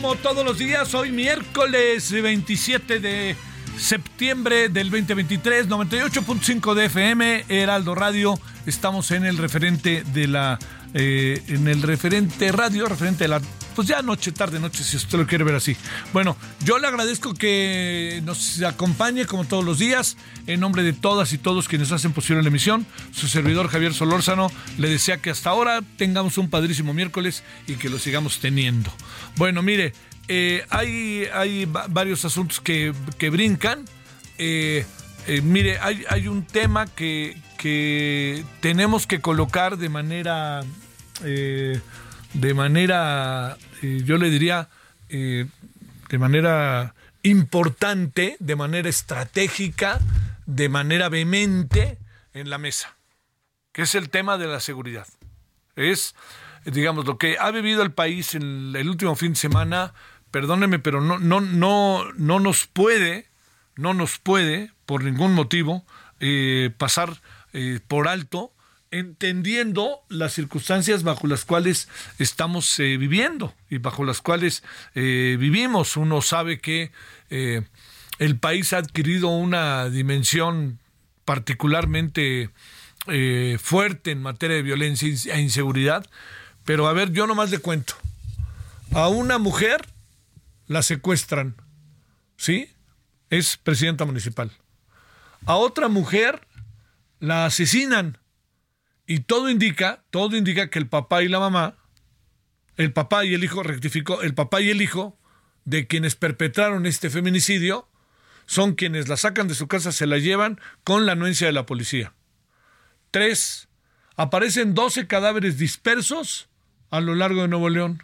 Como todos los días, hoy miércoles 27 de septiembre del 2023, 98.5 de FM, Heraldo Radio, estamos en el referente de la, eh, en el referente radio, referente de la, pues ya noche, tarde, noche, si usted lo quiere ver así. Bueno, yo le agradezco que nos acompañe como todos los días, en nombre de todas y todos quienes hacen posible la emisión, su servidor Javier Solórzano le desea que hasta ahora tengamos un padrísimo miércoles y que lo sigamos teniendo. Bueno, mire, eh, hay, hay va- varios asuntos que, que brincan. Eh, eh, mire, hay, hay un tema que, que tenemos que colocar de manera, de manera, eh, yo le diría, eh, de manera importante, de manera estratégica, de manera vehemente en la mesa, que es el tema de la seguridad. Es, digamos, lo que ha vivido el país en el último fin de semana, perdóneme, pero no, no, no, no nos puede, no nos puede, por ningún motivo, eh, pasar por alto, entendiendo las circunstancias bajo las cuales estamos eh, viviendo y bajo las cuales eh, vivimos. Uno sabe que eh, el país ha adquirido una dimensión particularmente fuerte en materia de violencia e inseguridad. Pero a ver, yo nomás le cuento. A una mujer la secuestran, ¿sí? Es presidenta municipal. A otra mujer la asesinan. Y todo indica, todo indica que el papá y la mamá, el papá y el hijo, rectificó, el papá y el hijo de quienes perpetraron este feminicidio son quienes la sacan de su casa, se la llevan con la anuencia de la policía. Tres, aparecen 12 cadáveres dispersos a lo largo de Nuevo León.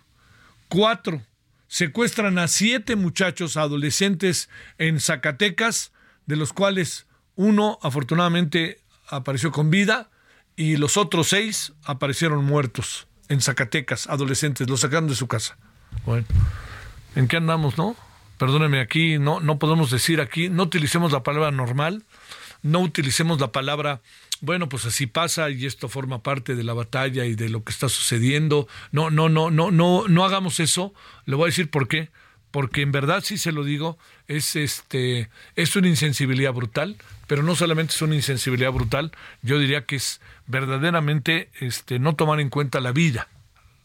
Cuatro, secuestran a siete muchachos adolescentes en Zacatecas, de los cuales uno afortunadamente apareció con vida y los otros seis aparecieron muertos en Zacatecas, adolescentes, los sacaron de su casa. Bueno, ¿en qué andamos, no? Perdóneme, aquí no, no podemos decir aquí, no utilicemos la palabra normal, no utilicemos la palabra, bueno, pues así pasa y esto forma parte de la batalla y de lo que está sucediendo. No, no, no, no, no, no hagamos eso. Le voy a decir por qué. Porque en verdad, sí se lo digo, es este, es una insensibilidad brutal, pero no solamente es una insensibilidad brutal, yo diría que es verdaderamente este, no tomar en cuenta la vida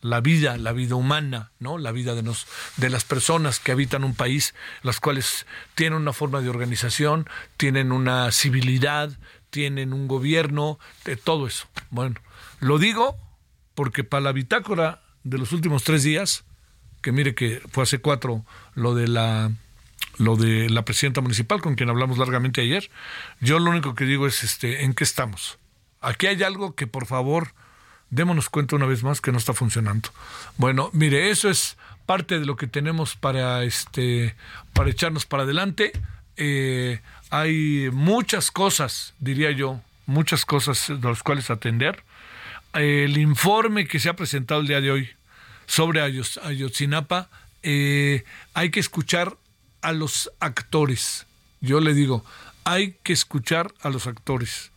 la vida, la vida humana, ¿no? La vida de, nos, de las personas que habitan un país, las cuales tienen una forma de organización, tienen una civilidad, tienen un gobierno, de todo eso. Bueno, lo digo porque para la bitácora de los últimos tres días, que mire que fue hace cuatro lo de la lo de la presidenta municipal con quien hablamos largamente ayer, yo lo único que digo es este en qué estamos. Aquí hay algo que por favor démonos cuenta una vez más que no está funcionando. Bueno, mire, eso es parte de lo que tenemos para este para echarnos para adelante. Eh, hay muchas cosas, diría yo, muchas cosas de las cuales atender. El informe que se ha presentado el día de hoy sobre Ayotzinapa, eh, hay que escuchar a los actores. Yo le digo, hay que escuchar a los actores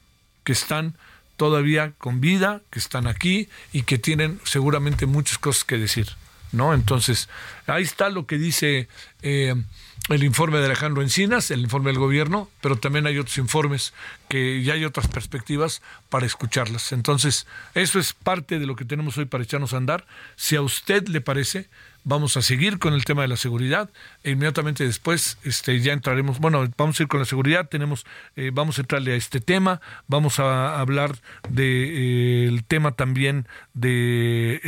que están todavía con vida, que están aquí y que tienen seguramente muchas cosas que decir. ¿No? Entonces, ahí está lo que dice eh, el informe de Alejandro Encinas, el informe del gobierno, pero también hay otros informes que ya hay otras perspectivas para escucharlas. Entonces, eso es parte de lo que tenemos hoy para echarnos a andar. Si a usted le parece, vamos a seguir con el tema de la seguridad e inmediatamente después este ya entraremos bueno vamos a ir con la seguridad tenemos eh, vamos a entrarle a este tema vamos a hablar del de, tema también de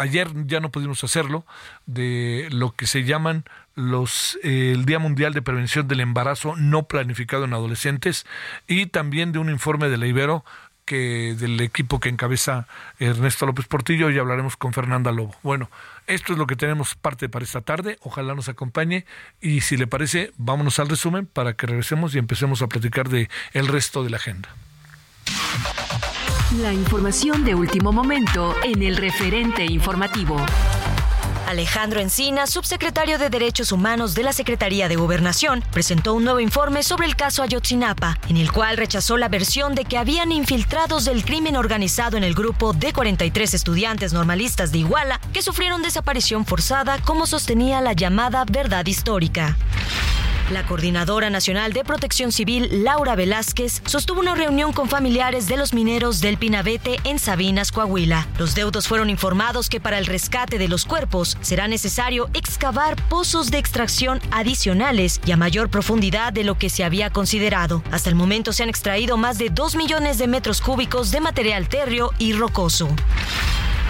ayer ya no pudimos hacerlo de lo que se llaman los el Día Mundial de Prevención del Embarazo no planificado en adolescentes y también de un informe de la Ibero que del equipo que encabeza Ernesto López Portillo y hablaremos con Fernanda Lobo. Bueno, esto es lo que tenemos parte para esta tarde. Ojalá nos acompañe y si le parece, vámonos al resumen para que regresemos y empecemos a platicar de el resto de la agenda. La información de último momento en el referente informativo. Alejandro Encina, subsecretario de Derechos Humanos de la Secretaría de Gobernación, presentó un nuevo informe sobre el caso Ayotzinapa, en el cual rechazó la versión de que habían infiltrados del crimen organizado en el grupo de 43 estudiantes normalistas de Iguala que sufrieron desaparición forzada, como sostenía la llamada verdad histórica. La Coordinadora Nacional de Protección Civil, Laura Velázquez, sostuvo una reunión con familiares de los mineros del Pinabete en Sabinas, Coahuila. Los deudos fueron informados que para el rescate de los cuerpos será necesario excavar pozos de extracción adicionales y a mayor profundidad de lo que se había considerado. Hasta el momento se han extraído más de 2 millones de metros cúbicos de material térreo y rocoso.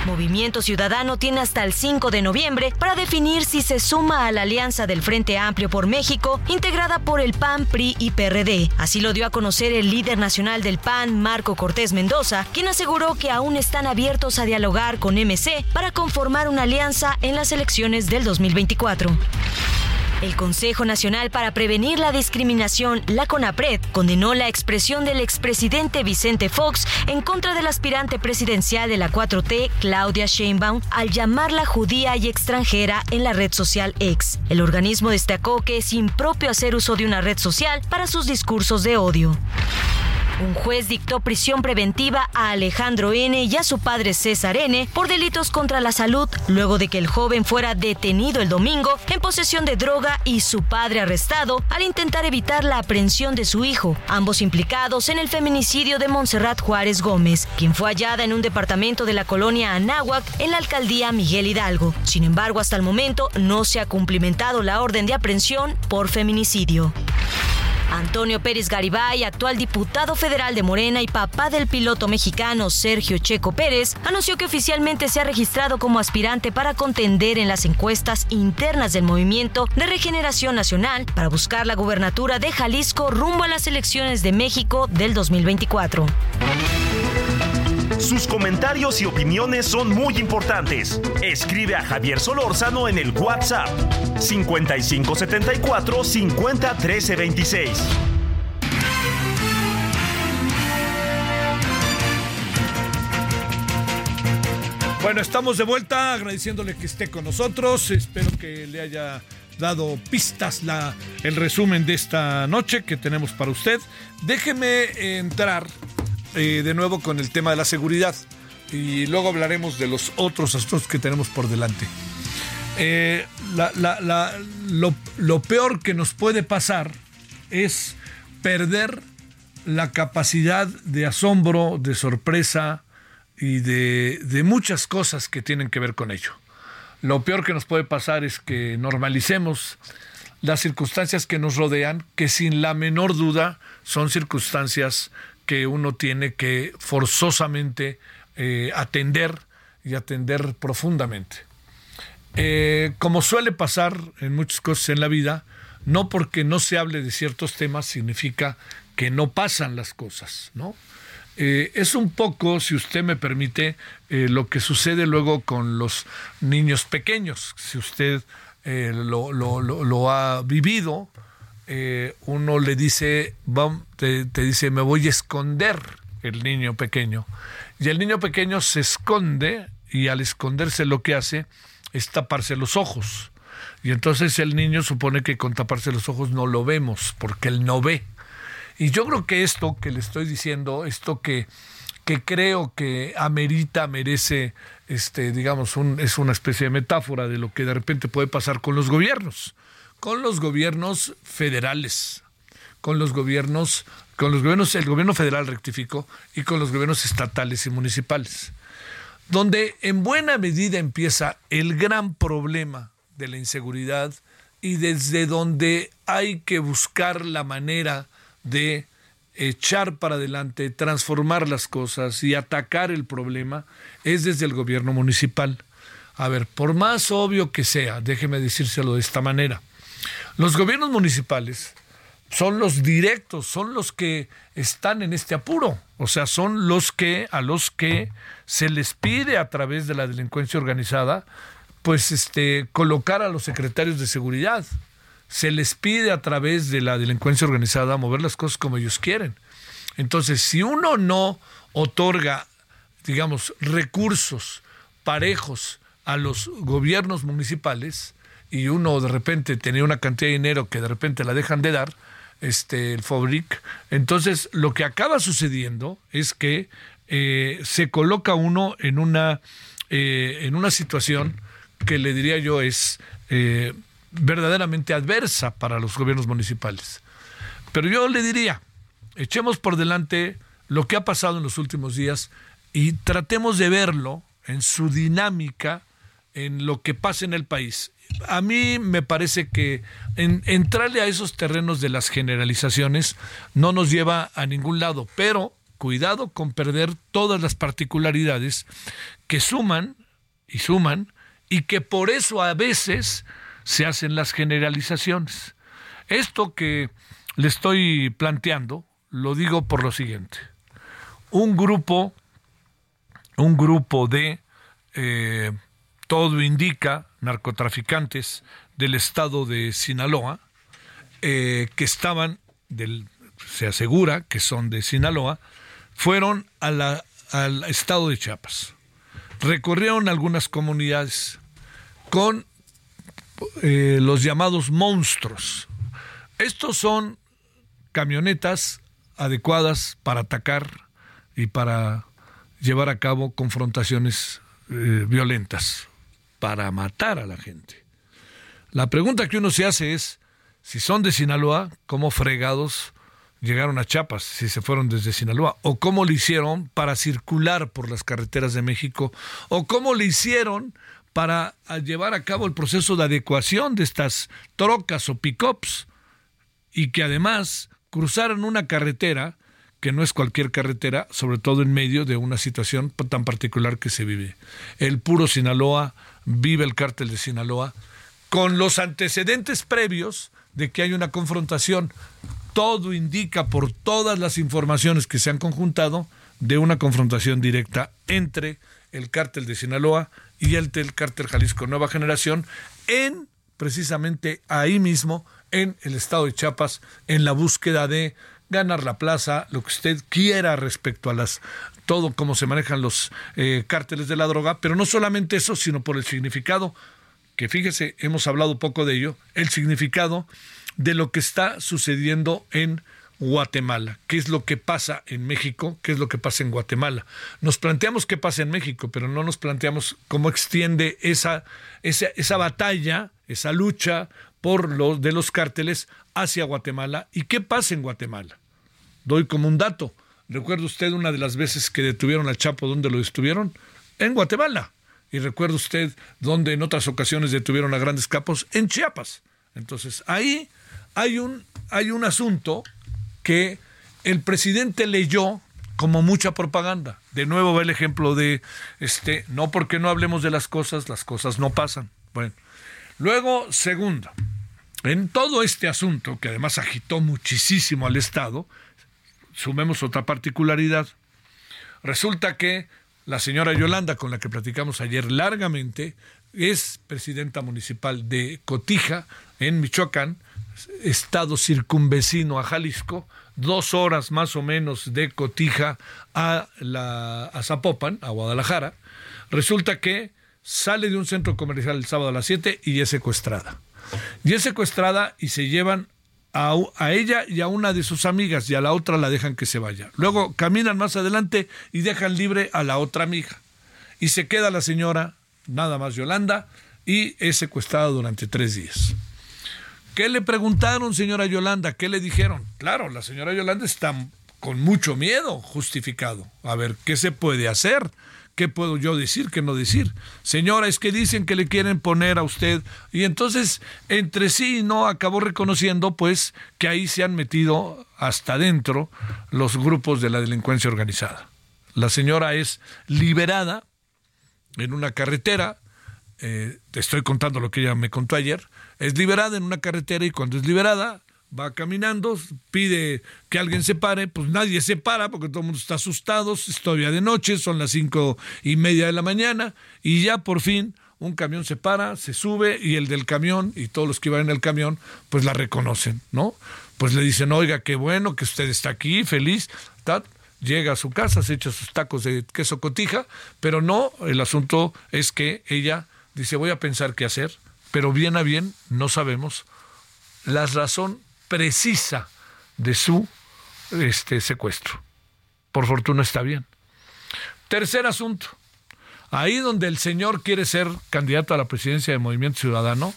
Movimiento Ciudadano tiene hasta el 5 de noviembre para definir si se suma a la alianza del Frente Amplio por México, integrada por el PAN, PRI y PRD. Así lo dio a conocer el líder nacional del PAN, Marco Cortés Mendoza, quien aseguró que aún están abiertos a dialogar con MC para conformar una alianza en las elecciones del 2024. El Consejo Nacional para Prevenir la Discriminación, la CONAPRED, condenó la expresión del expresidente Vicente Fox en contra del aspirante presidencial de la 4T, Claudia Sheinbaum, al llamarla judía y extranjera en la red social X. El organismo destacó que es impropio hacer uso de una red social para sus discursos de odio. Un juez dictó prisión preventiva a Alejandro N. y a su padre César N. por delitos contra la salud luego de que el joven fuera detenido el domingo en posesión de droga y su padre arrestado al intentar evitar la aprehensión de su hijo, ambos implicados en el feminicidio de Montserrat Juárez Gómez, quien fue hallada en un departamento de la colonia Anáhuac en la alcaldía Miguel Hidalgo. Sin embargo, hasta el momento no se ha cumplimentado la orden de aprehensión por feminicidio. Antonio Pérez Garibay, actual diputado federal de Morena y papá del piloto mexicano Sergio Checo Pérez, anunció que oficialmente se ha registrado como aspirante para contender en las encuestas internas del Movimiento de Regeneración Nacional para buscar la gubernatura de Jalisco rumbo a las elecciones de México del 2024. Sus comentarios y opiniones son muy importantes. Escribe a Javier Solórzano en el WhatsApp 5574 50 26. Bueno, estamos de vuelta agradeciéndole que esté con nosotros. Espero que le haya dado pistas la, el resumen de esta noche que tenemos para usted. Déjeme entrar eh, de nuevo con el tema de la seguridad y luego hablaremos de los otros asuntos que tenemos por delante. Eh, lo, peor que nos puede pasar es perder la capacidad de asombro, de sorpresa y de, de muchas cosas que tienen que ver con ello. Lo peor que nos puede pasar es que normalicemos las circunstancias que nos rodean, que sin la menor duda son circunstancias que uno tiene que forzosamente eh, atender y atender profundamente. Eh, como suele pasar en muchas cosas en la vida, no porque no se hable de ciertos temas significa que no pasan las cosas, ¿no? Eh, es un poco, si usted me permite, lo que sucede luego con los niños pequeños. Si usted lo, lo, ha vivido, eh, uno le dice, te, dice, me voy a esconder el niño pequeño. Y el niño pequeño se esconde y al esconderse lo que hace es taparse los ojos. Y entonces el niño supone que con taparse los ojos no lo vemos, porque él no ve. Y yo creo que esto que le estoy diciendo, esto que, que creo que amerita, merece, este, digamos, es una especie de metáfora de lo que de repente puede pasar con los gobiernos con los gobiernos federales, con los gobiernos, con los gobiernos, el gobierno federal rectificó y con los gobiernos estatales y municipales, donde en buena medida empieza el gran problema de la inseguridad y desde donde hay que buscar la manera de echar para adelante, transformar las cosas y atacar el problema es desde el gobierno municipal. A ver, por más obvio que sea, déjeme decírselo de esta manera, los gobiernos municipales son los directos, son los que están en este apuro, o sea, son los que a los que se les pide a través de la delincuencia organizada, pues este colocar a los secretarios de seguridad. Se les pide a través de la delincuencia organizada mover las cosas como ellos quieren. Entonces, si uno no otorga, digamos, recursos parejos a los gobiernos municipales y uno de repente tenía una cantidad de dinero que de repente la dejan de dar, este, el Fabric, entonces lo que acaba sucediendo es que eh, se coloca uno en una, eh, en una situación que le diría yo es eh, verdaderamente adversa para los gobiernos municipales. Pero yo le diría, echemos por delante lo que ha pasado en los últimos días y tratemos de verlo en su dinámica en lo que pasa en el país. A mí me parece que entrarle a esos terrenos de las generalizaciones no nos lleva a ningún lado, pero cuidado con perder todas las particularidades que suman y suman y que por eso a veces se hacen las generalizaciones. Esto que le estoy planteando lo digo por lo siguiente. Un grupo, un grupo de eh, todo indica, narcotraficantes del estado de Sinaloa, eh, que estaban, se asegura que son de Sinaloa, fueron al estado de Chiapas. Recorrieron algunas comunidades con eh, los llamados monstruos. Estos son camionetas adecuadas para atacar y para llevar a cabo confrontaciones eh, violentas para matar a la gente. La pregunta que uno se hace es, si son de Sinaloa, ¿cómo fregados llegaron a Chiapas si se fueron desde Sinaloa? ¿O cómo le hicieron para circular por las carreteras de México? ¿O cómo le hicieron para llevar a cabo el proceso de adecuación de estas trocas o pick-ups? Y que además cruzaron una carretera que no es cualquier carretera, sobre todo en medio de una situación tan particular que se vive. El puro Sinaloa vive el cártel de Sinaloa, con los antecedentes previos de que hay una confrontación. Todo indica por todas las informaciones que se han conjuntado de una confrontación directa entre el cártel de Sinaloa y el del cártel Jalisco Nueva Generación en precisamente ahí mismo en el estado de Chiapas en la búsqueda de ganar la plaza, lo que usted quiera respecto a las todo cómo se manejan los eh, cárteles de la droga, pero no solamente eso, sino por el significado, que fíjese, hemos hablado poco de ello, el significado de lo que está sucediendo en Guatemala, qué es lo que pasa en México, qué es lo que pasa en Guatemala. Nos planteamos qué pasa en México, pero no nos planteamos cómo extiende esa, esa, esa batalla, esa lucha por los de los cárteles hacia Guatemala y qué pasa en Guatemala. Doy como un dato. ¿Recuerda usted una de las veces que detuvieron al Chapo? ¿Dónde lo detuvieron? En Guatemala. ¿Y recuerda usted dónde en otras ocasiones detuvieron a grandes capos? En Chiapas. Entonces, ahí hay un, hay un asunto que el presidente leyó como mucha propaganda. De nuevo va el ejemplo de, este, no porque no hablemos de las cosas, las cosas no pasan. Bueno, luego, segundo, en todo este asunto, que además agitó muchísimo al Estado, sumemos otra particularidad. Resulta que la señora Yolanda, con la que platicamos ayer largamente, es presidenta municipal de Cotija, en Michoacán, estado circunvecino a Jalisco, dos horas más o menos de Cotija a, la, a Zapopan, a Guadalajara. Resulta que sale de un centro comercial el sábado a las 7 y es secuestrada. Y es secuestrada y se llevan a, ella y a una de sus amigas y a la otra la dejan que se vaya. Luego caminan más adelante y dejan libre a la otra amiga. Y se queda la señora, nada más Yolanda, y es secuestrada durante tres días. ¿Qué le preguntaron, señora Yolanda? ¿Qué le dijeron? Claro, la señora Yolanda está con mucho miedo justificado. A ver, ¿qué se puede hacer? ¿Qué puedo yo decir, qué no decir? Señora, es que dicen que le quieren poner a usted. Y entonces, entre sí, no acabó reconociendo, pues, que ahí se han metido hasta adentro los grupos de la delincuencia organizada. La señora es liberada en una carretera, eh, te estoy contando lo que ella me contó ayer, es liberada en una carretera y cuando es liberada va caminando, pide que alguien se pare, pues nadie se para porque todo el mundo está asustado, es todavía de noche, son las cinco y media de la mañana y ya por fin un camión se para, se sube y el del camión y todos los que iban en el camión pues la reconocen, ¿no? Pues le dicen, oiga, qué bueno que usted está aquí, feliz, llega a su casa, se echa sus tacos de queso cotija, pero no, el asunto es que ella dice, voy a pensar qué hacer, pero bien a bien no sabemos la razón precisa de su este, secuestro. Por fortuna está bien. Tercer asunto. Ahí donde el señor quiere ser candidato a la presidencia de Movimiento Ciudadano,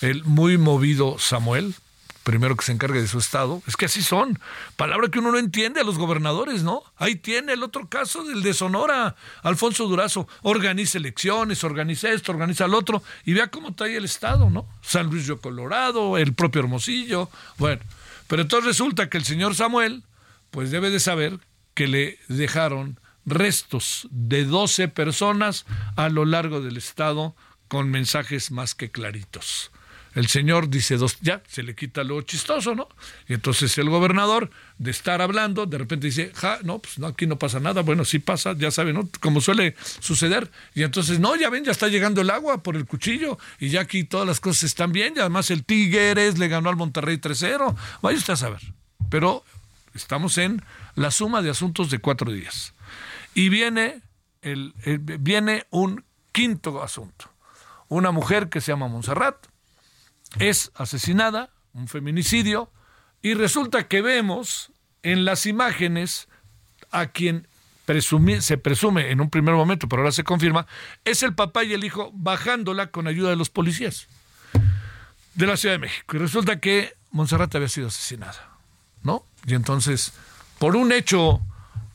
el muy movido Samuel, primero que se encargue de su estado. Es que así son. Palabra que uno no entiende a los gobernadores, ¿no? Ahí tiene el otro caso del de Sonora, Alfonso Durazo. Organiza elecciones, organiza esto, organiza el otro, y vea cómo trae el estado, ¿no? San Luis de Colorado, el propio Hermosillo. Bueno, pero entonces resulta que el señor Samuel, pues debe de saber que le dejaron restos de 12 personas a lo largo del estado con mensajes más que claritos el señor dice dos, ya, se le quita lo chistoso, ¿no? Y entonces el gobernador, de estar hablando, de repente dice, ja, no, pues no, aquí no pasa nada, bueno, sí pasa, ya saben, ¿no? Como suele suceder. Y entonces, no, ya ven, ya está llegando el agua por el cuchillo, y ya aquí todas las cosas están bien, y además el Tigres le ganó al Monterrey 3-0, vaya usted a saber. Pero estamos en la suma de asuntos de cuatro días. Y viene, el viene un quinto asunto. Una mujer que se llama Montserrat, es asesinada, un feminicidio, y resulta que vemos en las imágenes a quien se presume en un primer momento, pero ahora se confirma, es el papá y el hijo bajándola con ayuda de los policías de la Ciudad de México. Y resulta que Monserrat había sido asesinada, ¿no? Y entonces, por un hecho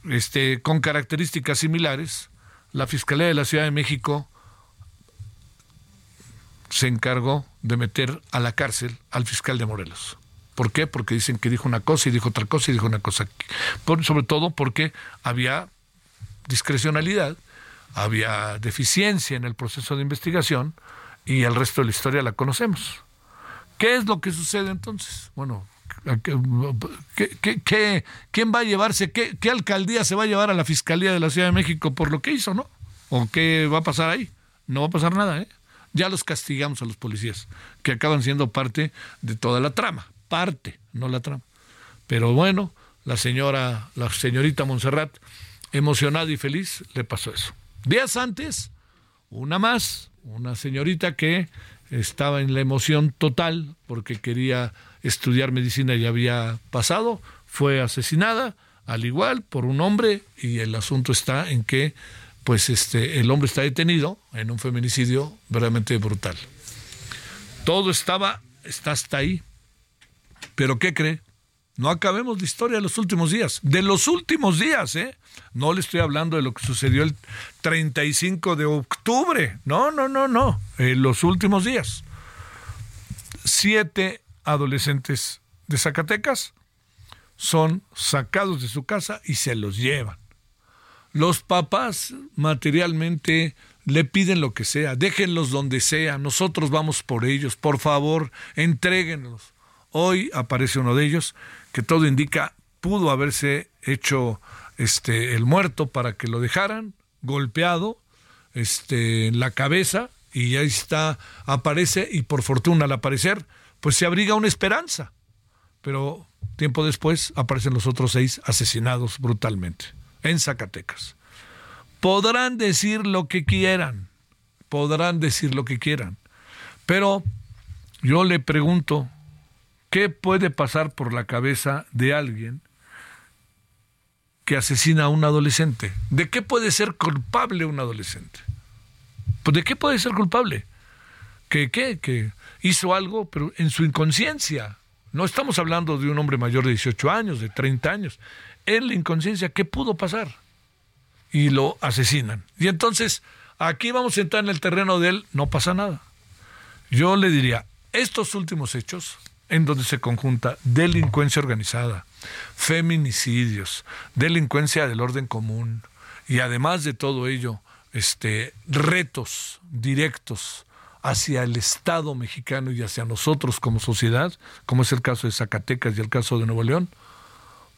este, con características similares, la Fiscalía de la Ciudad de México se encargó de meter a la cárcel al fiscal de Morelos. ¿Por qué? Porque dicen que dijo una cosa y dijo otra cosa y dijo una cosa. sobre todo porque había discrecionalidad, había deficiencia en el proceso de investigación y el resto de la historia la conocemos. ¿Qué es lo que sucede entonces? Bueno, ¿qué, quién va a llevarse, qué, qué alcaldía se va a llevar a la Fiscalía de la Ciudad de México por lo que hizo, no? ¿O qué va a pasar ahí? No va a pasar nada, ¿eh? Ya los castigamos a los policías, que acaban siendo parte de toda la trama, parte, no la trama. Pero bueno, la señora, la señorita Montserrat, emocionada y feliz, le pasó eso. Días antes, una más, una señorita que estaba en la emoción total porque quería estudiar medicina y había pasado, fue asesinada, al igual, por un hombre, y el asunto está en que pues este, el hombre está detenido en un feminicidio verdaderamente brutal. Todo estaba, está hasta ahí. Pero ¿qué cree? No acabemos la historia de los últimos días. De los últimos días, ¿eh? No le estoy hablando de lo que sucedió el 35 de octubre. No, no, no, no. En los últimos días. Siete adolescentes de Zacatecas son sacados de su casa y se los llevan. Los papás materialmente le piden lo que sea, déjenlos donde sea, nosotros vamos por ellos, por favor, entréguenlos. Hoy aparece uno de ellos que todo indica pudo haberse hecho este el muerto para que lo dejaran golpeado este en la cabeza y ahí está aparece y por fortuna al aparecer pues se abriga una esperanza. Pero tiempo después aparecen los otros seis asesinados brutalmente en Zacatecas. Podrán decir lo que quieran, podrán decir lo que quieran, pero yo le pregunto, ¿qué puede pasar por la cabeza de alguien que asesina a un adolescente? ¿De qué puede ser culpable un adolescente? Pues, ¿De qué puede ser culpable? ¿Que qué? ¿Que hizo algo, pero en su inconsciencia. No estamos hablando de un hombre mayor de 18 años, de 30 años. En la inconsciencia, ¿qué pudo pasar? Y lo asesinan. Y entonces, aquí vamos a entrar en el terreno de él, no pasa nada. Yo le diría, estos últimos hechos, en donde se conjunta delincuencia organizada, feminicidios, delincuencia del orden común, y además de todo ello, este, retos directos hacia el Estado mexicano y hacia nosotros como sociedad, como es el caso de Zacatecas y el caso de Nuevo León,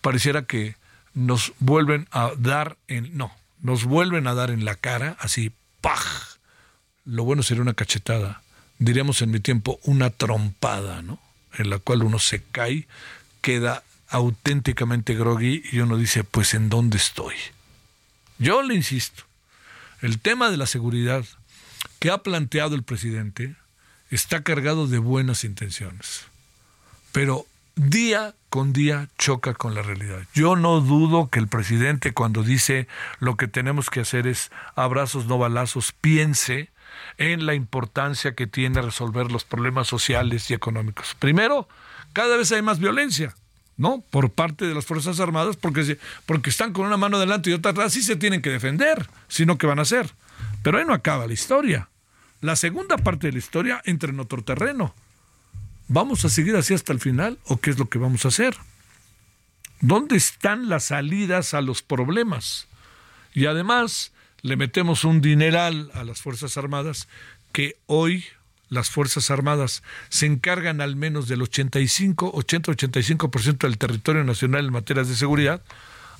pareciera que nos vuelven a dar en no, nos vuelven a dar en la cara así, ¡paj! Lo bueno sería una cachetada, diríamos en mi tiempo una trompada, ¿no? En la cual uno se cae, queda auténticamente groggy y uno dice, pues ¿en dónde estoy? Yo le insisto, el tema de la seguridad que ha planteado el presidente está cargado de buenas intenciones, pero día con día choca con la realidad. Yo no dudo que el presidente cuando dice lo que tenemos que hacer es abrazos, no balazos, piense en la importancia que tiene resolver los problemas sociales y económicos. Primero, cada vez hay más violencia. ¿no? Por parte de las Fuerzas Armadas, porque, porque están con una mano adelante y otra atrás, sí se tienen que defender, sino que van a hacer. Pero ahí no acaba la historia. La segunda parte de la historia entra en otro terreno. ¿Vamos a seguir así hasta el final o qué es lo que vamos a hacer? ¿Dónde están las salidas a los problemas? Y además le metemos un dineral a las Fuerzas Armadas que hoy las Fuerzas Armadas se encargan al menos del 85, 80-85% del territorio nacional en materias de seguridad,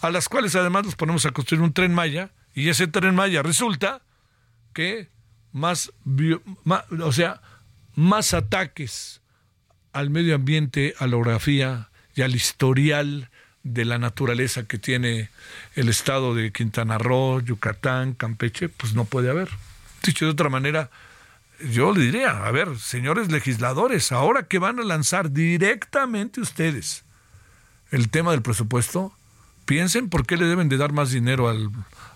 a las cuales además nos ponemos a construir un tren Maya, y ese tren Maya resulta que más, o sea, más ataques al medio ambiente, a la orografía y al historial de la naturaleza que tiene el estado de Quintana Roo, Yucatán, Campeche, pues no puede haber. Dicho de otra manera, yo le diría, a ver, señores legisladores, ahora que van a lanzar directamente ustedes el tema del presupuesto, piensen por qué le deben de dar más dinero al,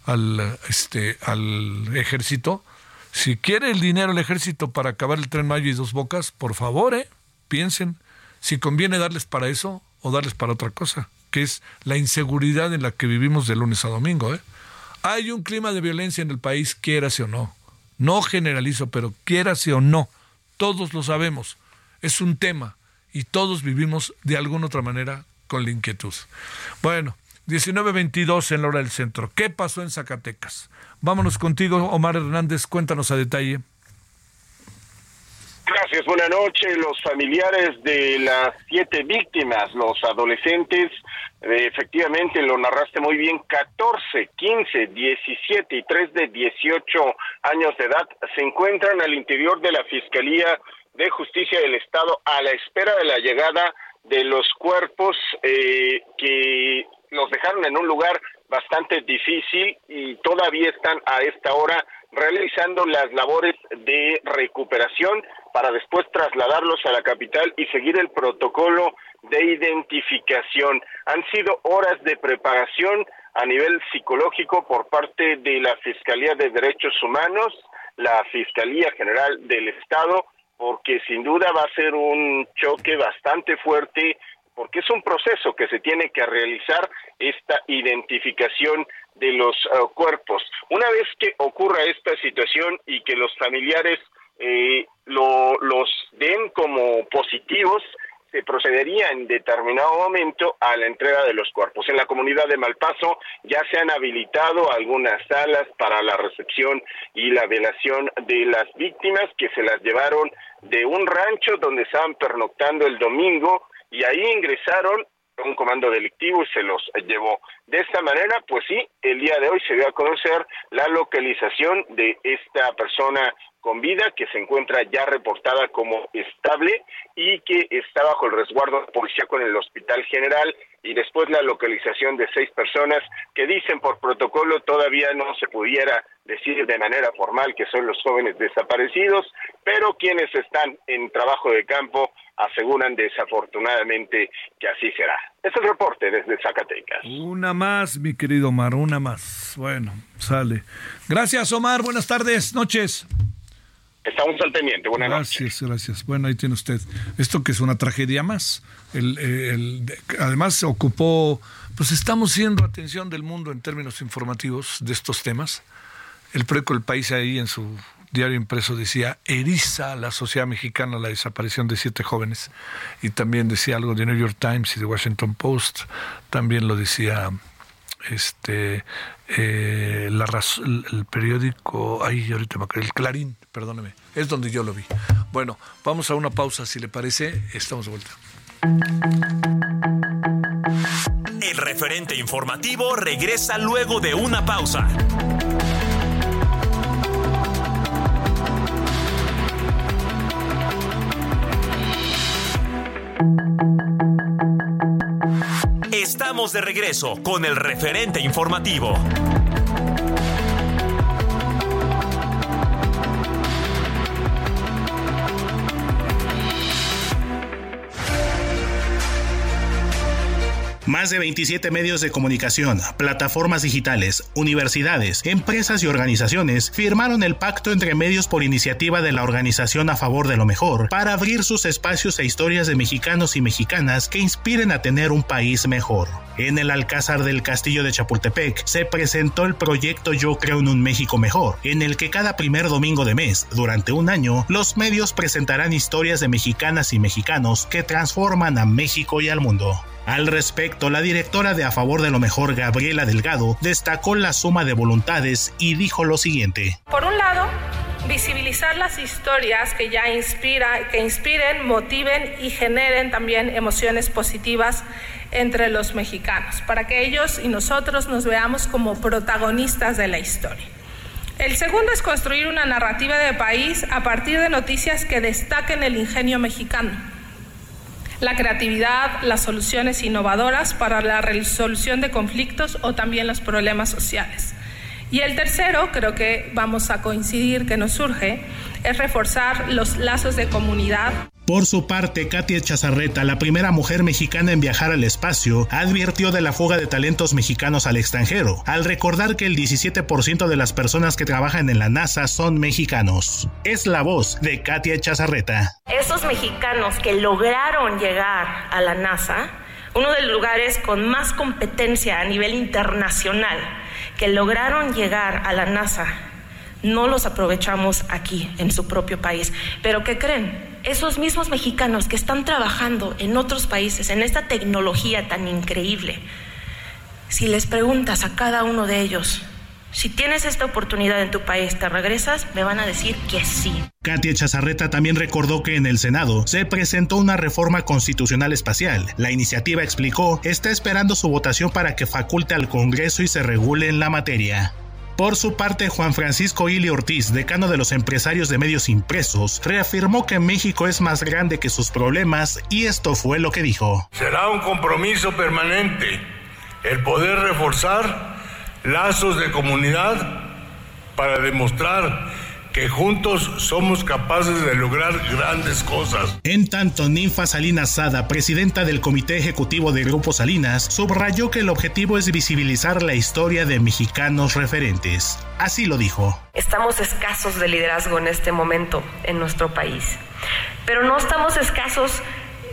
al, este, al ejército. Si quiere el dinero el ejército para acabar el tren Mayo y dos bocas, por favor, ¿eh? Piensen si conviene darles para eso o darles para otra cosa, que es la inseguridad en la que vivimos de lunes a domingo. ¿eh? Hay un clima de violencia en el país, quiérase o no. No generalizo, pero quiérase o no, todos lo sabemos. Es un tema y todos vivimos de alguna otra manera con la inquietud. Bueno, 19.22 en la hora del centro. ¿Qué pasó en Zacatecas? Vámonos contigo, Omar Hernández, cuéntanos a detalle. Gracias, buenas noches. Los familiares de las siete víctimas, los adolescentes, eh, efectivamente lo narraste muy bien, 14, 15, 17 y 3 de 18 años de edad se encuentran al interior de la Fiscalía de Justicia del Estado a la espera de la llegada de los cuerpos eh, que los dejaron en un lugar bastante difícil y todavía están a esta hora realizando las labores de recuperación para después trasladarlos a la capital y seguir el protocolo de identificación. Han sido horas de preparación a nivel psicológico por parte de la Fiscalía de Derechos Humanos, la Fiscalía General del Estado, porque sin duda va a ser un choque bastante fuerte, porque es un proceso que se tiene que realizar esta identificación de los eh, cuerpos. Una vez que ocurra esta situación y que los familiares eh, lo, los den como positivos, se procedería en determinado momento a la entrega de los cuerpos. En la comunidad de Malpaso ya se han habilitado algunas salas para la recepción y la velación de las víctimas que se las llevaron de un rancho donde estaban pernoctando el domingo y ahí ingresaron un comando delictivo y se los llevó. De esta manera, pues sí, el día de hoy se dio a conocer la localización de esta persona con vida que se encuentra ya reportada como estable y que está bajo el resguardo policíaco en el Hospital General y después la localización de seis personas que dicen por protocolo todavía no se pudiera decir de manera formal que son los jóvenes desaparecidos, pero quienes están en trabajo de campo aseguran desafortunadamente que así será. Es el reporte desde Zacatecas. Una más, mi querido Omar, una más. Bueno, sale. Gracias, Omar. Buenas tardes, noches. Estamos al pendiente. Buenas gracias, noches. Gracias, Bueno, ahí tiene usted. Esto que es una tragedia más. El, además ocupó, pues estamos siendo atención del mundo en términos informativos de estos temas. El preco El País ahí en su diario impreso decía, eriza a la sociedad mexicana la desaparición de siete jóvenes. Y también decía algo de New York Times y de Washington Post. También lo decía este eh, el periódico, ahí ahorita me el Clarín, perdóneme, es donde yo lo vi. Bueno, vamos a una pausa si le parece, estamos de vuelta. El referente informativo regresa luego de una pausa. De regreso con el referente informativo. Más de 27 medios de comunicación, plataformas digitales, universidades, empresas y organizaciones firmaron el pacto entre medios por iniciativa de la Organización a favor de lo mejor para abrir sus espacios e historias de mexicanos y mexicanas que inspiren a tener un país mejor. En el Alcázar del Castillo de Chapultepec se presentó el proyecto Yo creo en un México mejor, en el que cada primer domingo de mes, durante un año, los medios presentarán historias de mexicanas y mexicanos que transforman a México y al mundo. Al respecto, la directora de A Favor de lo Mejor, Gabriela Delgado, destacó la suma de voluntades y dijo lo siguiente. Por un lado, visibilizar las historias que ya inspira, que inspiren, motiven y generen también emociones positivas entre los mexicanos, para que ellos y nosotros nos veamos como protagonistas de la historia. El segundo es construir una narrativa de país a partir de noticias que destaquen el ingenio mexicano la creatividad, las soluciones innovadoras para la resolución de conflictos o también los problemas sociales. Y el tercero, creo que vamos a coincidir que nos surge, es reforzar los lazos de comunidad. Por su parte, Katia Chazarreta, la primera mujer mexicana en viajar al espacio, advirtió de la fuga de talentos mexicanos al extranjero, al recordar que el 17% de las personas que trabajan en la NASA son mexicanos. Es la voz de Katia Chazarreta. Esos mexicanos que lograron llegar a la NASA, uno de los lugares con más competencia a nivel internacional, que lograron llegar a la NASA, no los aprovechamos aquí, en su propio país. Pero ¿qué creen? Esos mismos mexicanos que están trabajando en otros países, en esta tecnología tan increíble, si les preguntas a cada uno de ellos, si tienes esta oportunidad en tu país, ¿te regresas? Me van a decir que sí. Katia Chazarreta también recordó que en el Senado se presentó una reforma constitucional espacial. La iniciativa explicó está esperando su votación para que faculte al Congreso y se regule en la materia. Por su parte, Juan Francisco Ili Ortiz, decano de los empresarios de medios impresos, reafirmó que México es más grande que sus problemas y esto fue lo que dijo. Será un compromiso permanente el poder reforzar lazos de comunidad para demostrar que juntos somos capaces de lograr grandes cosas. En tanto, Ninfa Salinas Sada, presidenta del Comité Ejecutivo de Grupo Salinas, subrayó que el objetivo es visibilizar la historia de mexicanos referentes. Así lo dijo. Estamos escasos de liderazgo en este momento en nuestro país, pero no estamos escasos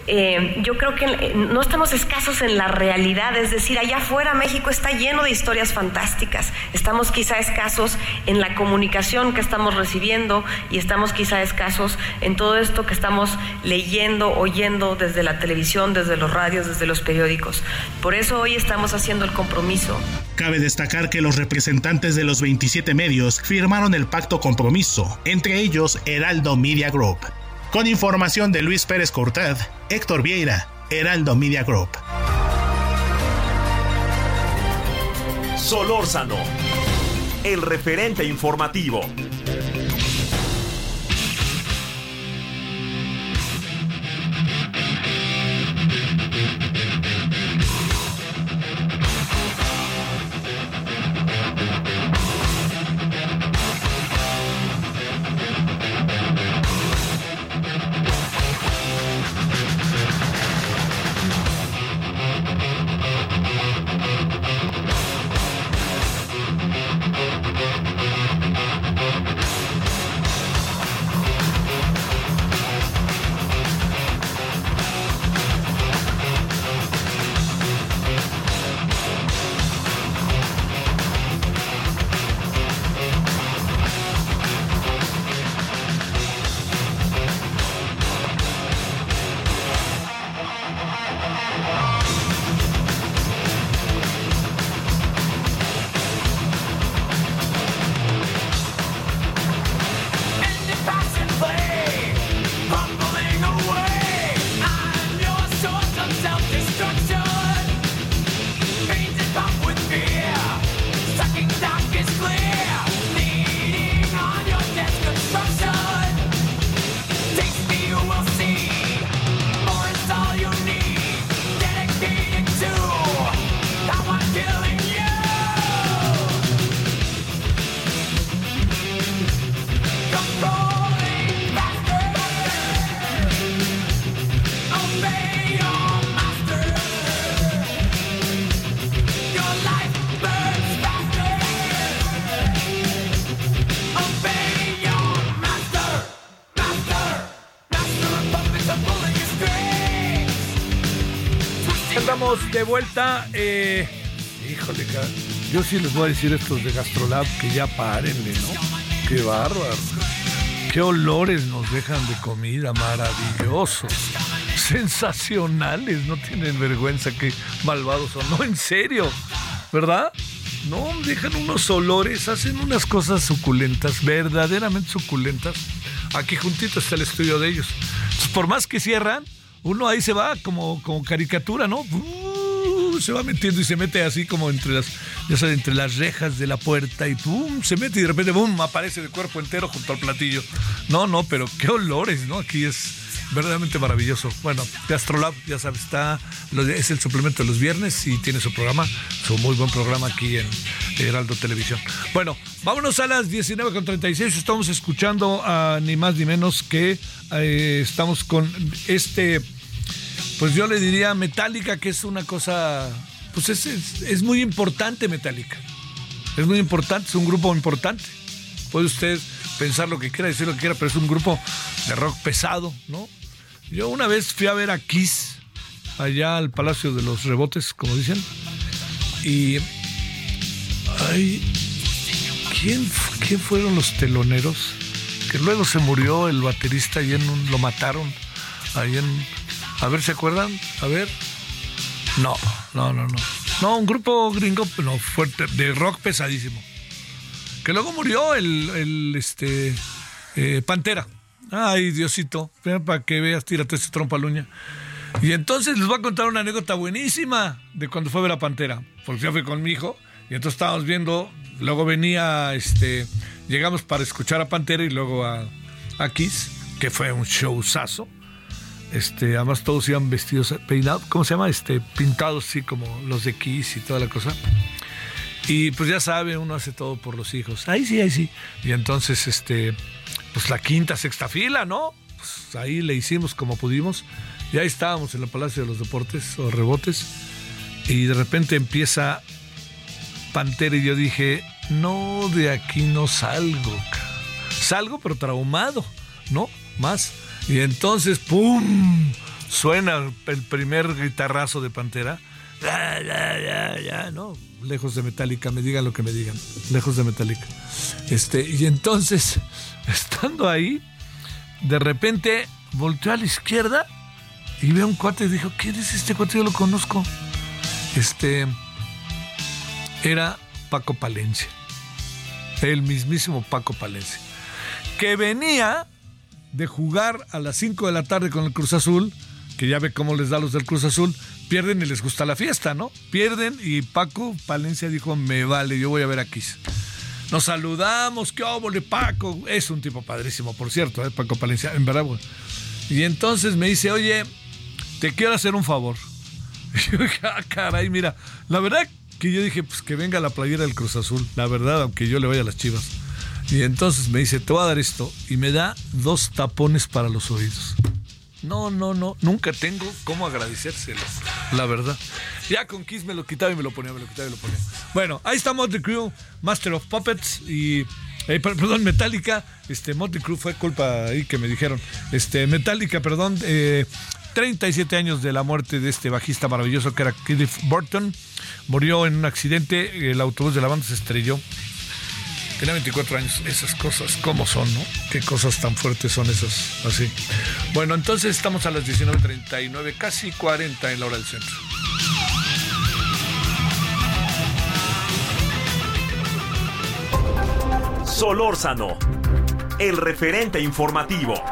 eh, yo creo que no estamos escasos en la realidad, es decir, allá afuera México está lleno de historias fantásticas, estamos quizá escasos en la comunicación que estamos recibiendo y estamos quizá escasos en todo esto que estamos leyendo, oyendo desde la televisión, desde los radios, desde los periódicos. Por eso hoy estamos haciendo el compromiso. Cabe destacar que los representantes de los 27 medios firmaron el pacto compromiso, entre ellos Heraldo Media Group. Con información de Luis Pérez Cortad, Héctor Vieira, Heraldo Media Group. Solórzano, el referente informativo. De vuelta. Eh, híjole, yo sí les voy a decir estos de Gastrolab que ya párenle, ¿no? Qué bárbaro. Qué olores nos dejan de comida, maravillosos. Sensacionales, no tienen vergüenza, qué malvados son. No, en serio, ¿verdad? No, dejan unos olores, hacen unas cosas suculentas, verdaderamente suculentas. Aquí juntito está el estudio de ellos. por más que cierran, uno ahí se va como, como caricatura, ¿no? Se va metiendo y se mete así como entre las, ya sabes, entre las rejas de la puerta y pum, se mete y de repente, pum, aparece de cuerpo entero junto al platillo. No, no, pero qué olores, ¿no? Aquí es verdaderamente maravilloso. Bueno, Gastrolab, ya sabes, está, es el suplemento de los viernes y tiene su programa, su muy buen programa aquí en Heraldo Televisión. Bueno, vámonos a las 19.36. Estamos escuchando a ni más ni menos que eh, estamos con este, pues yo le diría Metallica, que es una cosa, pues es, es muy importante Metallica. Es muy importante, es un grupo importante. Puede usted pensar lo que quiera, decir lo que quiera, pero es un grupo de rock pesado, ¿no? Yo una vez fui a ver a Kiss allá al Palacio de los Rebotes, como dicen, y ay, ¿quién, ¿quién fueron los teloneros? Que luego se murió el baterista y en un, lo mataron ahí en a ver, ¿se acuerdan? A ver. No, no, no, no. No, un grupo gringo, no, fuerte, de rock pesadísimo. Que luego murió el, el este, eh, Pantera. Ay, Diosito, para que veas, tírate ese trompa luña. Y entonces les voy a contar una anécdota buenísima de cuando fue a ver a Pantera. Porque yo fui con mi hijo y entonces estábamos viendo, luego venía, este, llegamos para escuchar a Pantera y luego a, a Kiss, que fue un showzazo. Este, además todos iban vestidos, peinados, ¿cómo se llama? Este, pintados así como los de Kiss y toda la cosa. Y pues ya sabe, uno hace todo por los hijos. Ahí sí, ahí sí. Y entonces, este, pues la quinta, sexta fila, ¿no? Pues ahí le hicimos como pudimos. Y ahí estábamos en el Palacio de los Deportes o Rebotes. Y de repente empieza Pantera y yo dije, no, de aquí no salgo. Salgo pero traumado, ¿no? Más. Y entonces, ¡pum! Suena el primer guitarrazo de Pantera. Ya, ya, ya, ya, ¿no? Lejos de Metallica, me digan lo que me digan. Lejos de Metallica. Este, y entonces estando ahí, de repente volteó a la izquierda y ve un cuate y dijo, ¿quién es este cuate? Yo lo conozco. Este era Paco Palencia. El mismísimo Paco Palencia. Que venía de jugar a las 5 de la tarde con el Cruz Azul, que ya ve cómo les da los del Cruz Azul, pierden y les gusta la fiesta, ¿no? Pierden y Paco Palencia dijo, me vale, yo voy a ver aquí. Nos saludamos, qué óvole, Paco. Es un tipo padrísimo, por cierto, ¿eh? Paco Palencia, en verdad. Y entonces me dice, oye, te quiero hacer un favor. Yo dije, ah, caray, mira, la verdad que yo dije, pues que venga la playera del Cruz Azul, la verdad, aunque yo le vaya a las chivas. Y entonces me dice, te voy a dar esto. Y me da dos tapones para los oídos. No, no, no, nunca tengo cómo agradecérselo, la verdad. Ya con Kiss me lo quitaba y me lo ponía, me lo quitaba y me lo ponía. Bueno, ahí está The Crew, Master of Puppets y... Eh, perdón, Metallica, este, Motley Crue fue culpa ahí que me dijeron. Este, Metallica, perdón, 37 eh, años de la muerte de este bajista maravilloso que era Cliff Burton. Murió en un accidente, el autobús de la banda se estrelló Tenía 24 años. Esas cosas, ¿cómo son, no? Qué cosas tan fuertes son esas, así. Bueno, entonces estamos a las 19.39, casi 40 en la hora del centro. Solórzano, el referente informativo.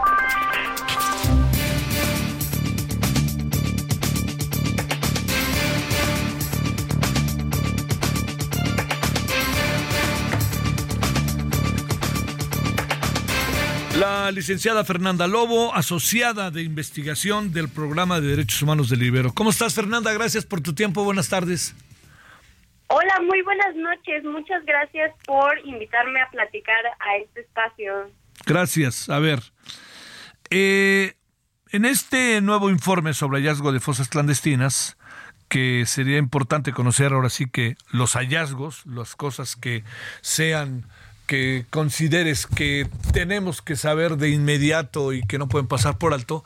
La licenciada Fernanda Lobo, asociada de investigación del programa de Derechos Humanos del Ibero. ¿Cómo estás, Fernanda? Gracias por tu tiempo. Buenas tardes. Hola, muy buenas noches. Muchas gracias por invitarme a platicar a este espacio. Gracias. A ver, eh, en este nuevo informe sobre hallazgo de fosas clandestinas, que sería importante conocer ahora sí que los hallazgos, las cosas que sean que consideres que tenemos que saber de inmediato y que no pueden pasar por alto,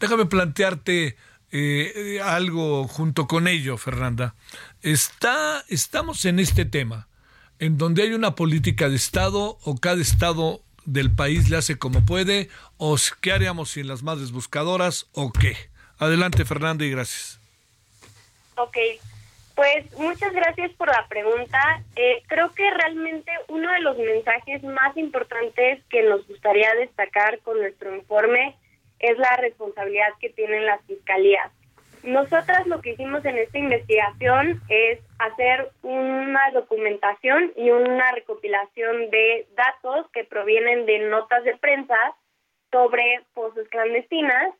déjame plantearte eh, algo junto con ello, Fernanda. Está, estamos en este tema, en donde hay una política de Estado o cada Estado del país le hace como puede, o qué haríamos sin las madres buscadoras o qué. Adelante, Fernanda, y gracias. Ok, pues muchas gracias por la pregunta. Eh, creo que realmente uno de los mensajes más importantes que nos gustaría destacar con nuestro informe es la responsabilidad que tienen las fiscalías. Nosotras lo que hicimos en esta investigación es hacer una documentación y una recopilación de datos que provienen de notas de prensa sobre pozos clandestinas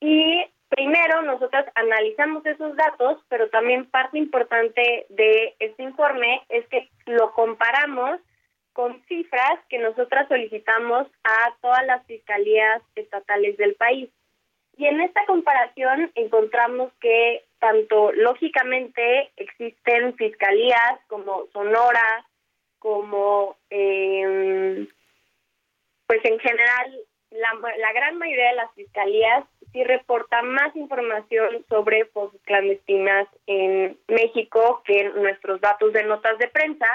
y primero nosotros analizamos esos datos, pero también parte importante de este informe es que lo comparamos con cifras que nosotras solicitamos a todas las fiscalías estatales del país. Y en esta comparación encontramos que tanto lógicamente existen fiscalías como Sonora, como eh, pues en general la, la gran mayoría de las fiscalías sí reportan más información sobre fosas clandestinas en México que nuestros datos de notas de prensa,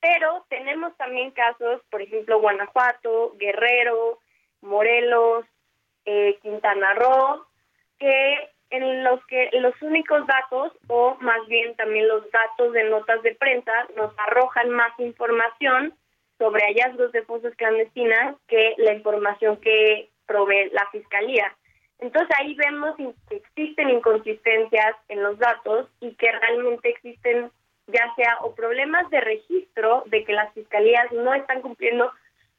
pero tenemos también casos, por ejemplo, Guanajuato, Guerrero, Morelos, eh, Quintana Roo, que en los que los únicos datos, o más bien también los datos de notas de prensa, nos arrojan más información sobre hallazgos de fosas clandestinas que la información que provee la Fiscalía. Entonces ahí vemos que existen inconsistencias en los datos y que realmente existen ya sea o problemas de registro de que las fiscalías no están cumpliendo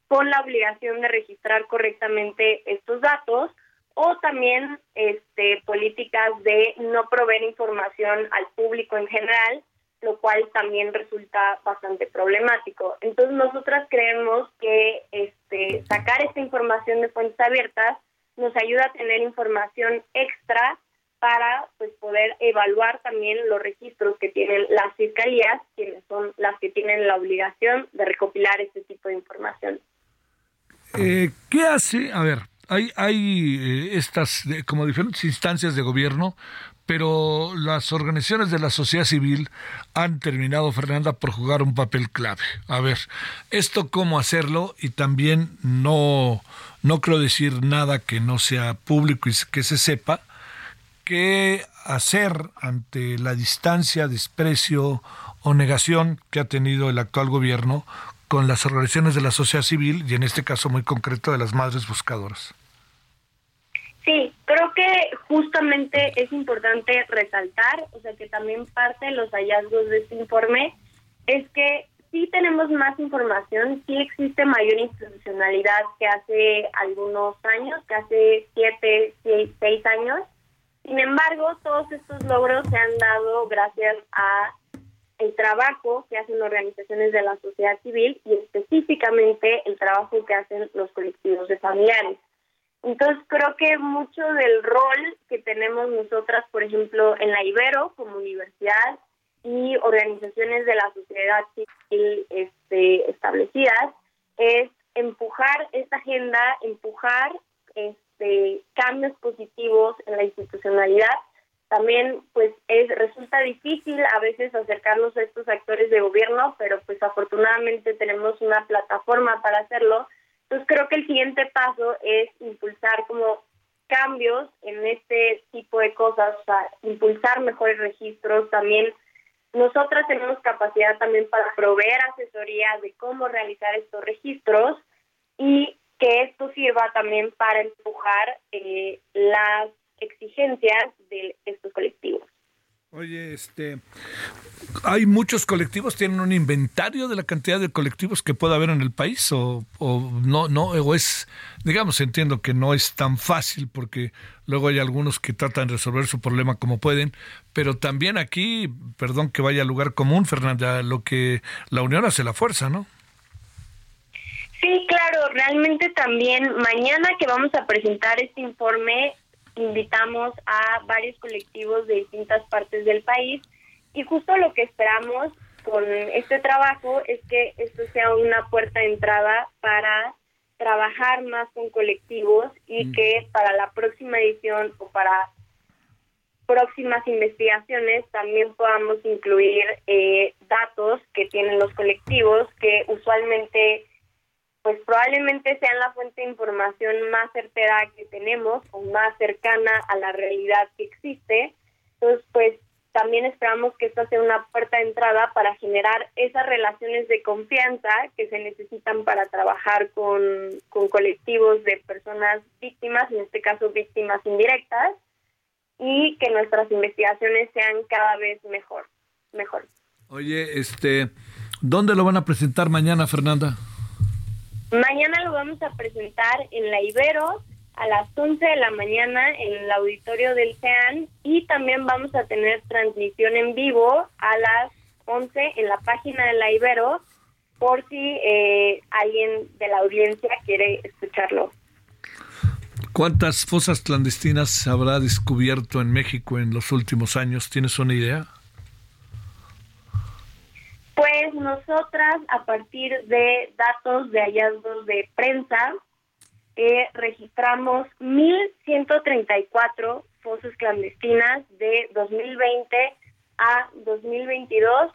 con la obligación de registrar correctamente estos datos o también este, políticas de no proveer información al público en general, lo cual también resulta bastante problemático. Entonces nosotras creemos que este, sacar esta información de fuentes abiertas nos ayuda a tener información extra para pues poder evaluar también los registros que tienen las fiscalías, quienes son las que tienen la obligación de recopilar este tipo de información. Eh, ¿Qué hace? A ver, hay, hay eh, estas como diferentes instancias de gobierno, pero las organizaciones de la sociedad civil han terminado, Fernanda, por jugar un papel clave. A ver, esto cómo hacerlo y también no, no creo decir nada que no sea público y que se sepa, qué hacer ante la distancia, desprecio o negación que ha tenido el actual gobierno con las organizaciones de la sociedad civil y en este caso muy concreto de las madres buscadoras. Sí, creo que justamente es importante resaltar, o sea que también parte de los hallazgos de este informe es que sí tenemos más información, sí existe mayor institucionalidad que hace algunos años, que hace siete, seis, seis años. Sin embargo, todos estos logros se han dado gracias a el trabajo que hacen organizaciones de la sociedad civil y específicamente el trabajo que hacen los colectivos de familiares. Entonces creo que mucho del rol que tenemos nosotras, por ejemplo, en la Ibero como universidad y organizaciones de la sociedad civil este, establecidas, es empujar esta agenda, empujar este, cambios positivos en la institucionalidad también pues es resulta difícil a veces acercarnos a estos actores de gobierno, pero pues afortunadamente tenemos una plataforma para hacerlo. Entonces creo que el siguiente paso es impulsar como cambios en este tipo de cosas, o sea, impulsar mejores registros, también nosotras tenemos capacidad también para proveer asesoría de cómo realizar estos registros y que esto sirva también para empujar eh, las exigencias de estos colectivos. Oye, este, ¿hay muchos colectivos? ¿Tienen un inventario de la cantidad de colectivos que pueda haber en el país? ¿O, o no, no, o es, digamos, entiendo que no es tan fácil porque luego hay algunos que tratan de resolver su problema como pueden, pero también aquí, perdón que vaya al lugar común, Fernanda, lo que la unión hace la fuerza, ¿no? Sí, claro, realmente también mañana que vamos a presentar este informe invitamos a varios colectivos de distintas partes del país y justo lo que esperamos con este trabajo es que esto sea una puerta de entrada para trabajar más con colectivos y que para la próxima edición o para próximas investigaciones también podamos incluir eh, datos que tienen los colectivos que usualmente pues probablemente sean la fuente de información más certera que tenemos o más cercana a la realidad que existe. Entonces, pues también esperamos que esta sea una puerta de entrada para generar esas relaciones de confianza que se necesitan para trabajar con, con colectivos de personas víctimas, en este caso víctimas indirectas, y que nuestras investigaciones sean cada vez mejor. mejor. Oye, este, ¿dónde lo van a presentar mañana, Fernanda? Mañana lo vamos a presentar en la Ibero a las 11 de la mañana en el auditorio del CEAN y también vamos a tener transmisión en vivo a las 11 en la página de la Ibero por si eh, alguien de la audiencia quiere escucharlo. ¿Cuántas fosas clandestinas habrá descubierto en México en los últimos años? ¿Tienes una idea? Pues nosotras, a partir de datos de hallazgos de prensa, eh, registramos 1.134 fosas clandestinas de 2020 a 2022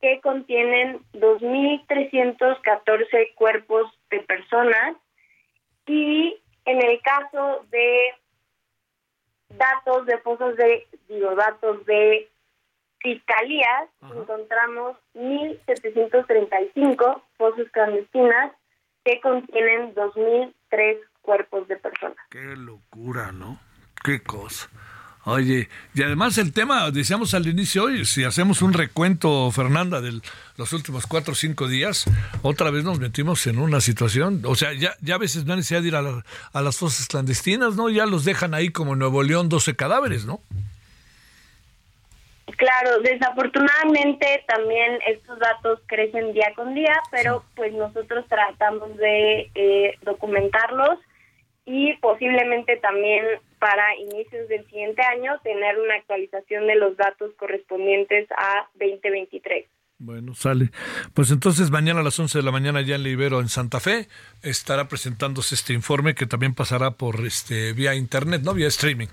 que contienen 2.314 cuerpos de personas. Y en el caso de datos de fosas de, digo, datos de fiscalías encontramos 1.735 fosas clandestinas que contienen 2.003 cuerpos de personas. Qué locura, ¿no? Qué cosa. Oye, y además el tema, decíamos al inicio hoy, si hacemos un recuento, Fernanda, de los últimos cuatro o cinco días, otra vez nos metimos en una situación, o sea, ya, ya a veces no hay necesidad de ir a, a las fosas clandestinas, ¿no? Ya los dejan ahí como en Nuevo León 12 cadáveres, ¿no? Claro, desafortunadamente también estos datos crecen día con día, pero pues nosotros tratamos de eh, documentarlos y posiblemente también para inicios del siguiente año tener una actualización de los datos correspondientes a 2023. Bueno, sale. Pues entonces mañana a las 11 de la mañana ya en Libero, en Santa Fe, estará presentándose este informe que también pasará por este vía internet, ¿no? Vía streaming.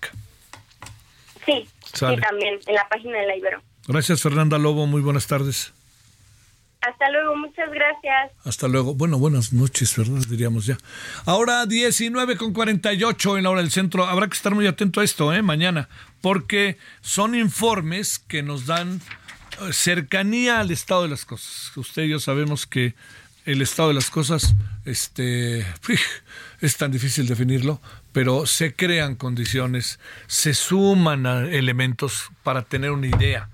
Sí, sí, también, en la página de la Ibero. Gracias, Fernanda Lobo. Muy buenas tardes. Hasta luego, muchas gracias. Hasta luego. Bueno, buenas noches, ¿verdad? Diríamos ya. Ahora 19 con 48 en la hora del centro. Habrá que estar muy atento a esto, ¿eh? Mañana, porque son informes que nos dan eh, cercanía al estado de las cosas. Usted y yo sabemos que el estado de las cosas este, es tan difícil definirlo, pero se crean condiciones, se suman elementos para tener una idea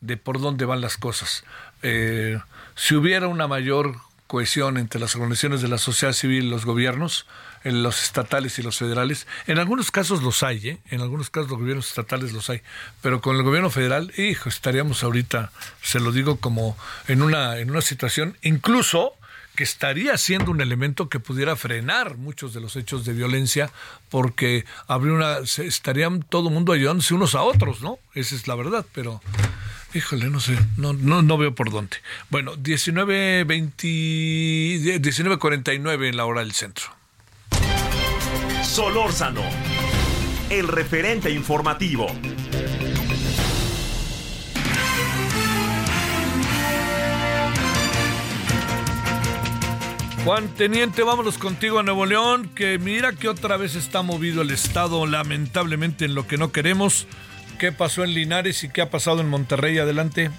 de por dónde van las cosas. Eh, si hubiera una mayor cohesión entre las organizaciones de la sociedad civil los gobiernos, los estatales y los federales. En algunos casos los hay, ¿eh? en algunos casos los gobiernos estatales los hay, pero con el gobierno federal, hijo, estaríamos ahorita, se lo digo como en una, en una situación, incluso estaría siendo un elemento que pudiera frenar muchos de los hechos de violencia porque habría una estarían todo el mundo ayudándose unos a otros, ¿no? Esa es la verdad, pero híjole, no sé, no no no veo por dónde. Bueno, 19:20 19:49 en la hora del centro. Solórzano, el referente informativo. Juan Teniente, vámonos contigo a Nuevo León, que mira que otra vez está movido el Estado, lamentablemente en lo que no queremos. ¿Qué pasó en Linares y qué ha pasado en Monterrey? Adelante.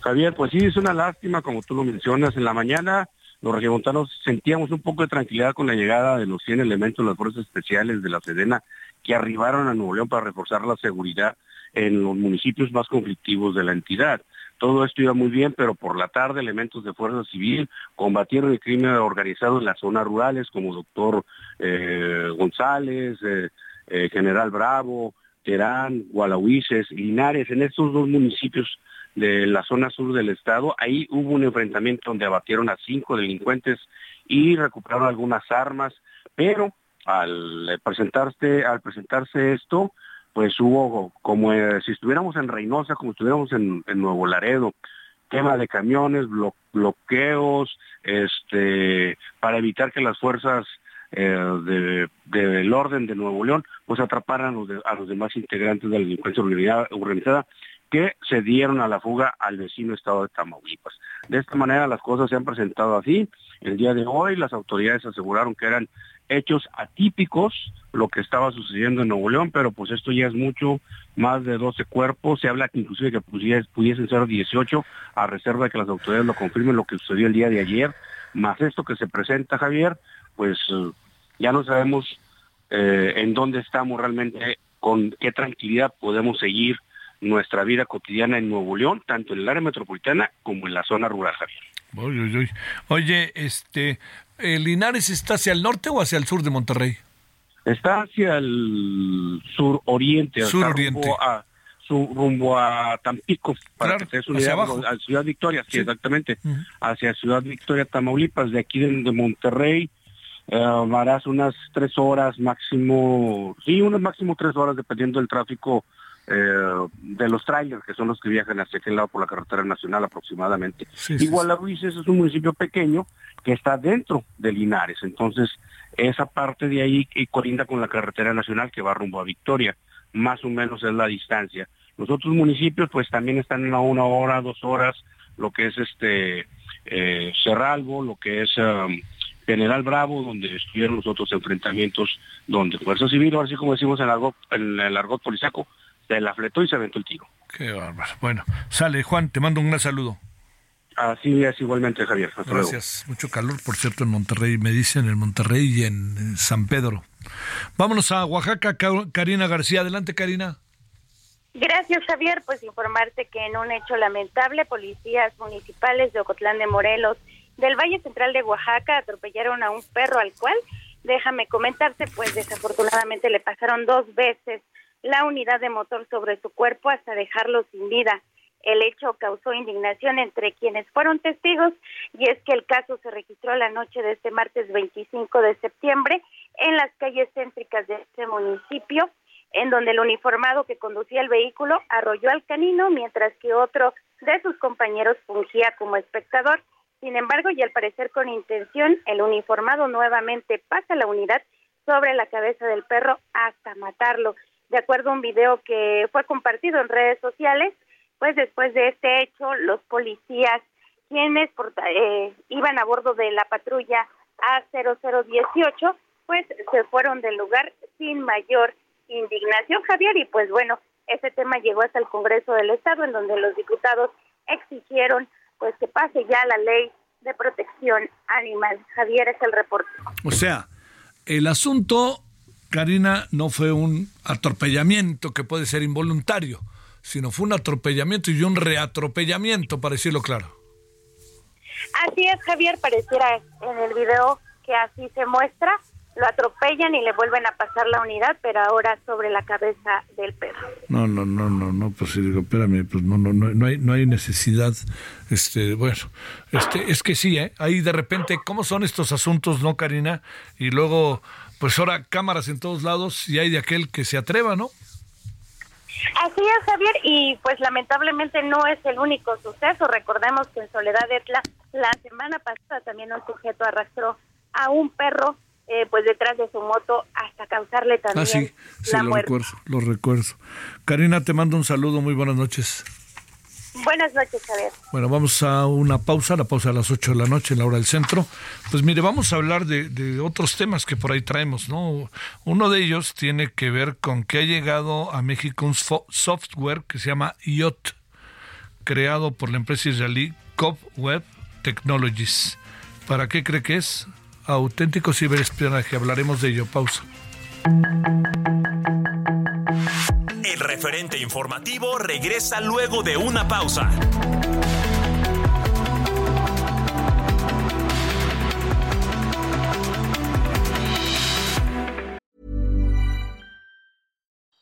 Javier, pues sí, es una lástima, como tú lo mencionas. En la mañana los regiomontanos sentíamos un poco de tranquilidad con la llegada de los 100 elementos de las fuerzas especiales de la Sedena que arribaron a Nuevo León para reforzar la seguridad en los municipios más conflictivos de la entidad. Todo esto iba muy bien, pero por la tarde elementos de Fuerza Civil combatieron el crimen organizado en las zonas rurales, como doctor eh, González, eh, eh, General Bravo, Terán, Gualahuises, Linares, en estos dos municipios de la zona sur del estado. Ahí hubo un enfrentamiento donde abatieron a cinco delincuentes y recuperaron algunas armas, pero al presentarse, al presentarse esto, pues hubo como eh, si estuviéramos en Reynosa, como estuviéramos en, Nuevo Laredo, quema de camiones, bloqueos, este, para evitar que las fuerzas eh, del orden de Nuevo León, pues atraparan a los, a los demás integrantes de la delincuencia organizada que se dieron a la fuga al vecino estado de Tamaulipas. De esta manera las cosas se han presentado así. El día de hoy las autoridades aseguraron que eran hechos atípicos lo que estaba sucediendo en Nuevo León, pero pues esto ya es mucho, más de 12 cuerpos, se habla que inclusive que pudiesen ser 18 a reserva de que las autoridades lo confirmen lo que sucedió el día de ayer, más esto que se presenta Javier, pues ya no sabemos eh, en dónde estamos realmente, con qué tranquilidad podemos seguir nuestra vida cotidiana en Nuevo León, tanto en el área metropolitana como en la zona rural, Javier. Oye, este, ¿Linares está hacia el norte o hacia el sur de Monterrey? Está hacia el sur oriente, sur oriente. Rumbo a, su, rumbo a Tampico, para que te hacia abajo. a Ciudad Victoria, sí, exactamente, hacia Ciudad Victoria, Tamaulipas, de aquí de, Monterrey, eh, harás unas tres horas máximo, sí, unas máximo tres horas dependiendo del tráfico eh, de los trailers, que son los que viajan hacia aquel lado por la carretera nacional aproximadamente. Igual a es un municipio pequeño que está dentro de Linares, entonces esa parte de ahí y colinda con la carretera nacional que va rumbo a Victoria, más o menos es la distancia. Los otros municipios pues también están a una hora, dos horas, lo que es este eh, Cerralbo, lo que es um, General Bravo, donde estuvieron los otros enfrentamientos, donde Fuerza Civil, así como decimos en el argot, en el argot polisaco, se la fletó y se aventó el tiro. Qué bárbaro. Bueno, sale Juan, te mando un gran saludo. Así es igualmente, Javier. Gracias. Mucho calor, por cierto, en Monterrey, me dicen en Monterrey y en San Pedro. Vámonos a Oaxaca, Karina García. Adelante, Karina. Gracias, Javier. Pues informarte que en un hecho lamentable, policías municipales de Ocotlán de Morelos, del Valle Central de Oaxaca, atropellaron a un perro al cual, déjame comentarte, pues desafortunadamente le pasaron dos veces la unidad de motor sobre su cuerpo hasta dejarlo sin vida. El hecho causó indignación entre quienes fueron testigos y es que el caso se registró la noche de este martes 25 de septiembre en las calles céntricas de este municipio, en donde el uniformado que conducía el vehículo arrolló al canino mientras que otro de sus compañeros fungía como espectador. Sin embargo, y al parecer con intención, el uniformado nuevamente pasa la unidad sobre la cabeza del perro hasta matarlo de acuerdo a un video que fue compartido en redes sociales, pues después de este hecho, los policías quienes eh, iban a bordo de la patrulla A0018, pues se fueron del lugar sin mayor indignación, Javier, y pues bueno, ese tema llegó hasta el Congreso del Estado, en donde los diputados exigieron pues que pase ya la ley de protección animal. Javier es el reporte. O sea, el asunto Karina, no fue un atropellamiento que puede ser involuntario, sino fue un atropellamiento y un reatropellamiento, para decirlo claro. Así es, Javier, pareciera en el video que así se muestra. Lo atropellan y le vuelven a pasar la unidad, pero ahora sobre la cabeza del perro. No, no, no, no, no, pues digo, espérame, pues no, no, no, no hay, no hay necesidad, este, bueno, este, es que sí, ¿eh? Ahí de repente, ¿cómo son estos asuntos, no, Karina? Y luego pues ahora cámaras en todos lados y hay de aquel que se atreva, ¿no? Así es, Javier, y pues lamentablemente no es el único suceso. Recordemos que en Soledad Etla la semana pasada también un sujeto arrastró a un perro eh, pues detrás de su moto hasta causarle también ah, sí, sí, lo recuerdo, lo recuerdo. Karina, te mando un saludo, muy buenas noches. Buenas noches, Javier. Bueno, vamos a una pausa, la pausa a las 8 de la noche en la hora del centro. Pues mire, vamos a hablar de, otros temas que por ahí traemos, ¿no? Uno de ellos tiene que ver con que ha llegado a México un software que se llama IOT, creado por la empresa israelí Web Technologies. ¿Para qué cree que es? Auténtico ciberespionaje. Hablaremos de ello. Pausa. El referente informativo regresa luego de una pausa.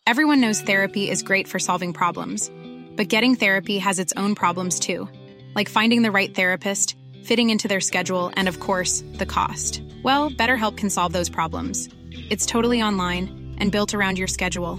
Everyone knows therapy is great for solving problems, but getting therapy has its own problems too, like finding the right therapist, fitting into their schedule, and of course, the cost. Well, BetterHelp can solve those problems. It's totally online and built around your schedule.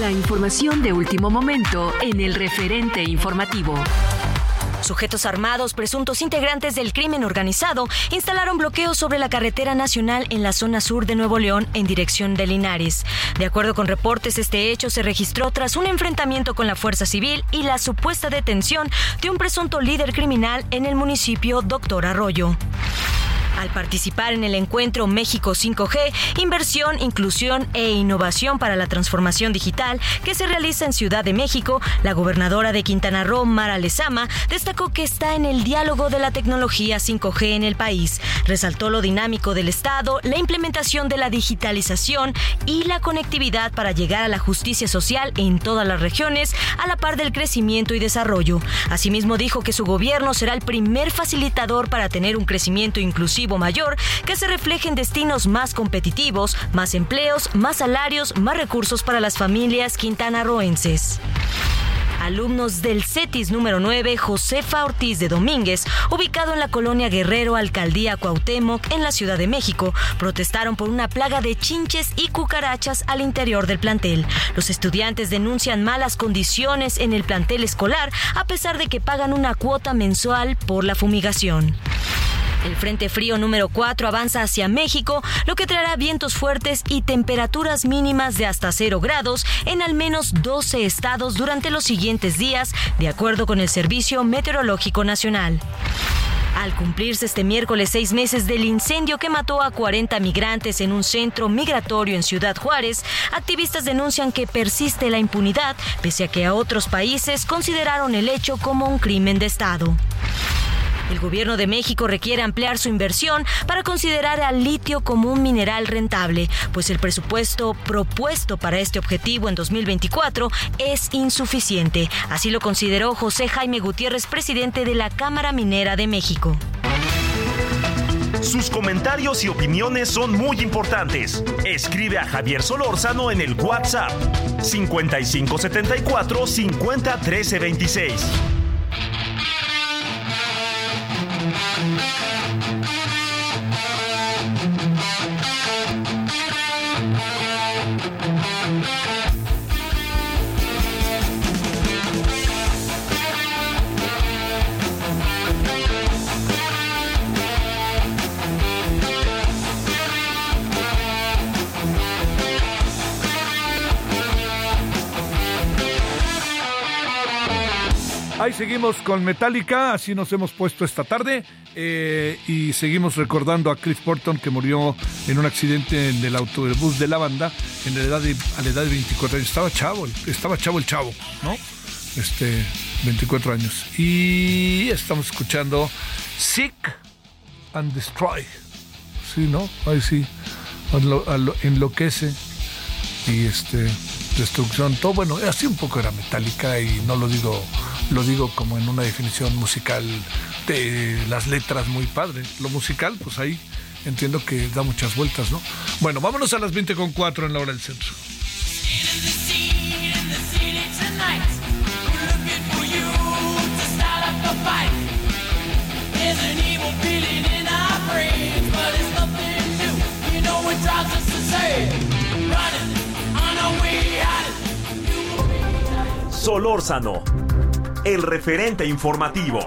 La información de último momento en el referente informativo. Sujetos armados, presuntos integrantes del crimen organizado, instalaron bloqueos sobre la carretera nacional en la zona sur de Nuevo León en dirección de Linares. De acuerdo con reportes, este hecho se registró tras un enfrentamiento con la Fuerza Civil y la supuesta detención de un presunto líder criminal en el municipio Doctor Arroyo. Al participar en el encuentro México 5G, Inversión, Inclusión e Innovación para la Transformación Digital, que se realiza en Ciudad de México, la gobernadora de Quintana Roo, Mara Lezama, destacó que está en el diálogo de la tecnología 5G en el país. Resaltó lo dinámico del Estado, la implementación de la digitalización y la conectividad para llegar a la justicia social en todas las regiones, a la par del crecimiento y desarrollo. Asimismo, dijo que su gobierno será el primer facilitador para tener un crecimiento inclusivo mayor que se refleje en destinos más competitivos, más empleos, más salarios, más recursos para las familias quintanarroenses. Alumnos del CETIS número 9, Josefa Ortiz de Domínguez, ubicado en la colonia Guerrero, Alcaldía Cuauhtémoc, en la Ciudad de México, protestaron por una plaga de chinches y cucarachas al interior del plantel. Los estudiantes denuncian malas condiciones en el plantel escolar, a pesar de que pagan una cuota mensual por la fumigación. El Frente Frío número 4 avanza hacia México, lo que traerá vientos fuertes y temperaturas mínimas de hasta 0 grados en al menos 12 estados durante los siguientes días, de acuerdo con el Servicio Meteorológico Nacional. Al cumplirse este miércoles seis meses del incendio que mató a 40 migrantes en un centro migratorio en Ciudad Juárez, activistas denuncian que persiste la impunidad, pese a que a otros países consideraron el hecho como un crimen de Estado. El gobierno de México requiere ampliar su inversión para considerar al litio como un mineral rentable, pues el presupuesto propuesto para este objetivo en 2024 es insuficiente. Así lo consideró José Jaime Gutiérrez, presidente de la Cámara Minera de México. Sus comentarios y opiniones son muy importantes. Escribe a Javier Solórzano en el WhatsApp 5574 50 13 26. Thank you. Ahí seguimos con Metallica, así nos hemos puesto esta tarde eh, y seguimos recordando a Chris Porton que murió en un accidente en el autobús de la banda en la edad de, a la edad de 24 años. Estaba chavo, estaba chavo el chavo, ¿no? Este, 24 años. Y estamos escuchando Sick and Destroy. Sí, ¿no? Ahí sí, enloquece y este, destrucción, todo bueno, así un poco era metálica y no lo digo lo digo como en una definición musical de las letras muy padre. Lo musical, pues ahí entiendo que da muchas vueltas, ¿no? Bueno, vámonos a las 20 con 4 en la hora del centro. Solórzano el referente informativo.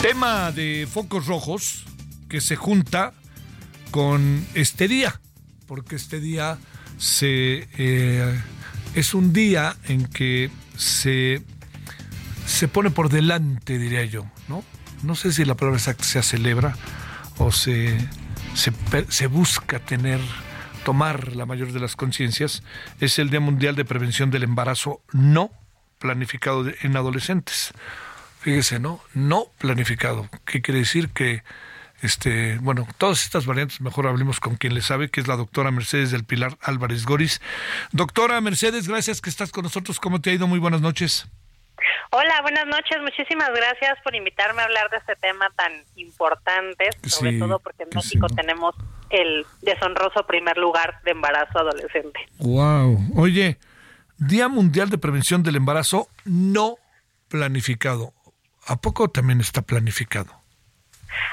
Tema de focos rojos que se junta con este día, porque este día se, eh, es un día en que se, se pone por delante, diría yo, ¿no? No sé si la palabra exacta se celebra o se, se, busca tener, tomar la mayor de las conciencias, es el Día Mundial de Prevención del Embarazo No planificado en adolescentes. Fíjese, ¿no? No planificado. ¿Qué quiere decir? Que, este, bueno, todas estas variantes, mejor hablemos con quien le sabe, que es la doctora Mercedes del Pilar Álvarez Goris. Doctora Mercedes, gracias que estás con nosotros. ¿Cómo te ha ido? Muy buenas noches. Hola, buenas noches. Muchísimas gracias por invitarme a hablar de este tema tan importante, sobre todo porque en México tenemos el deshonroso primer lugar de embarazo adolescente. Wow. Oye, Día Mundial de Prevención del Embarazo no planificado. ¿A poco también está planificado?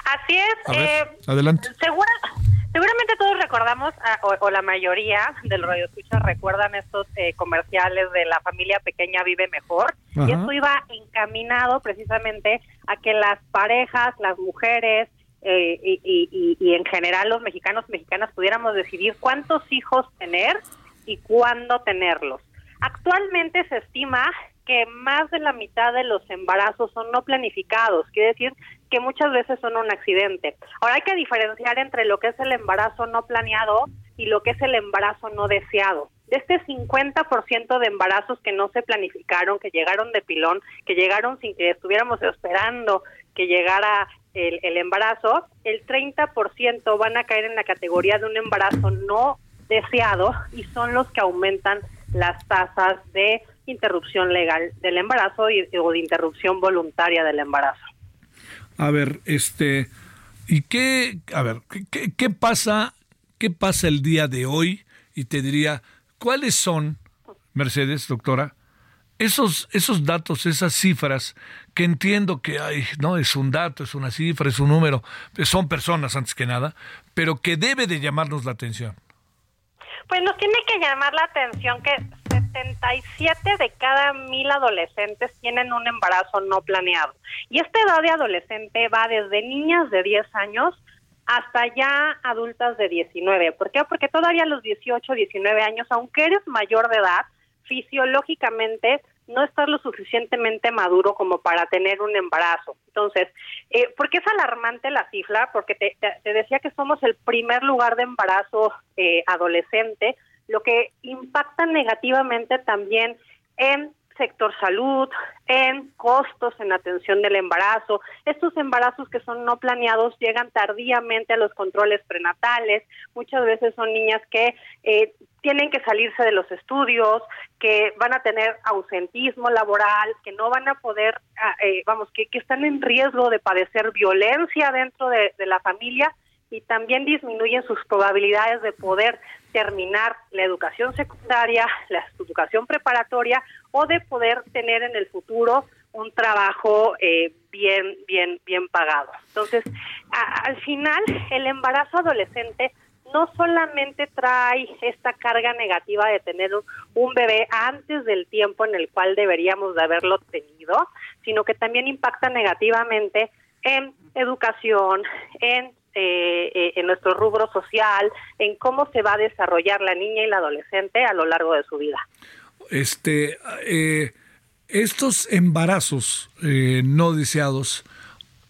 Así es. eh, adelante. seguramente todos recordamos, ah, o, la mayoría de los radioescuchas recuerdan estos eh, comerciales de la familia pequeña vive mejor. Y esto iba encaminado precisamente a que las parejas, las mujeres, eh, y, y, en general los mexicanos y mexicanas pudiéramos decidir cuántos hijos tener y cuándo tenerlos. Actualmente se estima que más de la mitad de los embarazos son no planificados, quiere decir que muchas veces son un accidente. Ahora hay que diferenciar entre lo que es el embarazo no planeado y lo que es el embarazo no deseado. De este 50% de embarazos que no se planificaron, que llegaron de pilón, que llegaron sin que estuviéramos esperando que llegara el, el embarazo, el 30% van a caer en la categoría de un embarazo no deseado y son los que aumentan las tasas de interrupción legal del embarazo y, o de interrupción voluntaria del embarazo. A ver, este, ¿y qué, a ver, qué, pasa, qué pasa el día de hoy? Y te diría, ¿cuáles son, Mercedes, doctora, esos, esos datos, esas cifras, que entiendo que hay, no es un dato, es una cifra, es un número, son personas antes que nada, pero que debe de llamarnos la atención. Pues nos tiene que llamar la atención que 77 de cada mil adolescentes tienen un embarazo no planeado. Y esta edad de adolescente va desde niñas de 10 años hasta ya adultas de 19. ¿Por qué? Porque todavía a los 18, 19 años, aunque eres mayor de edad, fisiológicamente no estás lo suficientemente maduro como para tener un embarazo. Entonces, eh, ¿por qué es alarmante la cifra? Porque te, decía que somos el primer lugar de embarazo eh, adolescente, lo que impacta negativamente también en sector salud, en costos en atención del embarazo. Estos embarazos que son no planeados llegan tardíamente a los controles prenatales. Muchas veces son niñas que eh, tienen que salirse de los estudios, que van a tener ausentismo laboral, que no van a poder, ah, eh, vamos, que, están en riesgo de padecer violencia dentro de la familia y también disminuyen sus probabilidades de poder terminar la educación secundaria, la educación preparatoria o de poder tener en el futuro un trabajo eh, bien, bien, bien pagado. Entonces, al final, el embarazo adolescente no solamente trae esta carga negativa de tener un, bebé antes del tiempo en el cual deberíamos de haberlo tenido, sino que también impacta negativamente en educación, en eh, eh, en nuestro rubro social, en cómo se va a desarrollar la niña y la adolescente a lo largo de su vida. Este, eh, estos embarazos no deseados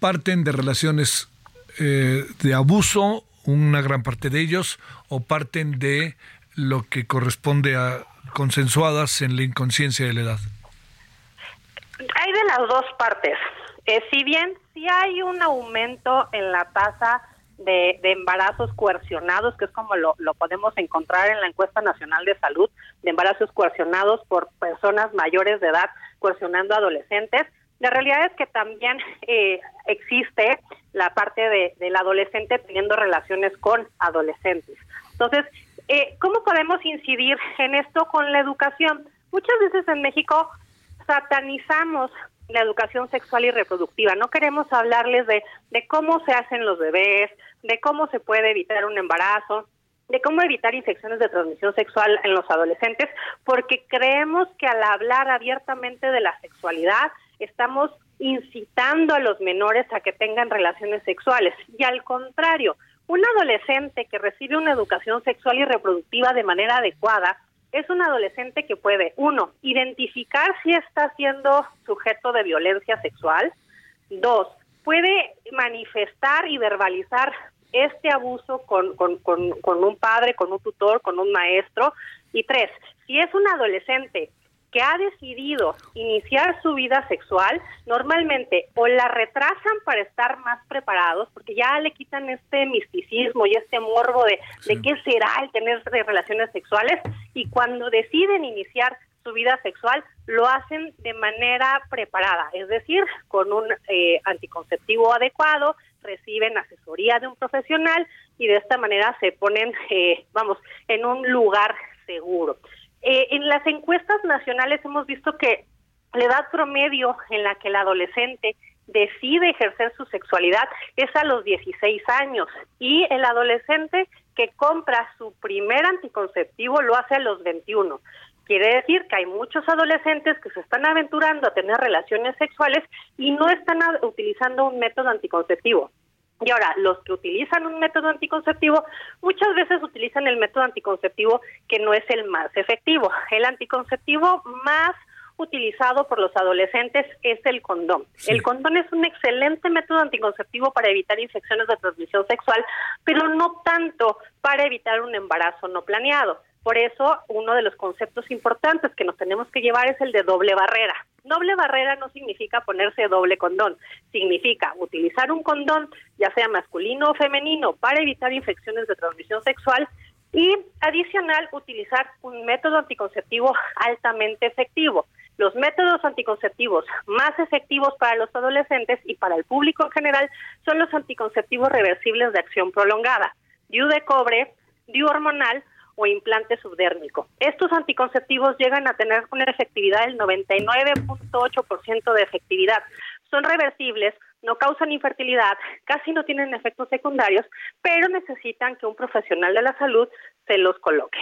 parten de relaciones de abuso, una gran parte de ellos, o parten de lo que corresponde a consensuadas en la inconsciencia de la edad. Hay de las dos partes. si bien sí hay un aumento en la tasa de, embarazos coercionados, que es como lo, podemos encontrar en la encuesta nacional de salud, de embarazos coercionados por personas mayores de edad coercionando adolescentes. La realidad es que también eh, existe la parte de, del adolescente teniendo relaciones con adolescentes. Entonces, eh, ¿cómo podemos incidir en esto con la educación? Muchas veces en México satanizamos la educación sexual y reproductiva. No queremos hablarles de, de cómo se hacen los bebés, de cómo se puede evitar un embarazo, de cómo evitar infecciones de transmisión sexual en los adolescentes, porque creemos que al hablar abiertamente de la sexualidad estamos incitando a los menores a que tengan relaciones sexuales. Y al contrario, un adolescente que recibe una educación sexual y reproductiva de manera adecuada es un adolescente que puede, uno, identificar si está siendo sujeto de violencia sexual, dos, puede manifestar y verbalizar este abuso con, con, con, un padre, con un tutor, con un maestro, y tres, si es un adolescente que ha decidido iniciar su vida sexual, normalmente o la retrasan para estar más preparados, porque ya le quitan este misticismo y este morbo de, de qué será el tener relaciones sexuales, y cuando deciden iniciar su vida sexual, lo hacen de manera preparada, es decir, con un eh, anticonceptivo adecuado, reciben asesoría de un profesional y de esta manera se ponen, eh, vamos, en un lugar seguro. Eh, en las encuestas nacionales hemos visto que la edad promedio en la que el adolescente decide ejercer su sexualidad es a los 16 años y el adolescente que compra su primer anticonceptivo lo hace a los 21. Quiere decir que hay muchos adolescentes que se están aventurando a tener relaciones sexuales y no están utilizando un método anticonceptivo. Y ahora, los que utilizan un método anticonceptivo muchas veces utilizan el método anticonceptivo que no es el más efectivo. El anticonceptivo más utilizado por los adolescentes es el condón. El condón es un excelente método anticonceptivo para evitar infecciones de transmisión sexual, pero no tanto para evitar un embarazo no planeado. Por eso, uno de los conceptos importantes que nos tenemos que llevar es el de doble barrera. Doble barrera no significa ponerse doble condón, significa utilizar un condón, ya sea masculino o femenino, para evitar infecciones de transmisión sexual y adicional utilizar un método anticonceptivo altamente efectivo. Los métodos anticonceptivos más efectivos para los adolescentes y para el público en general son los anticonceptivos reversibles de acción prolongada, DIU de cobre, DIU hormonal o implante subdérmico. Estos anticonceptivos llegan a tener una efectividad del 99.8% de efectividad. Son reversibles, no causan infertilidad, casi no tienen efectos secundarios, pero necesitan que un profesional de la salud se los coloque.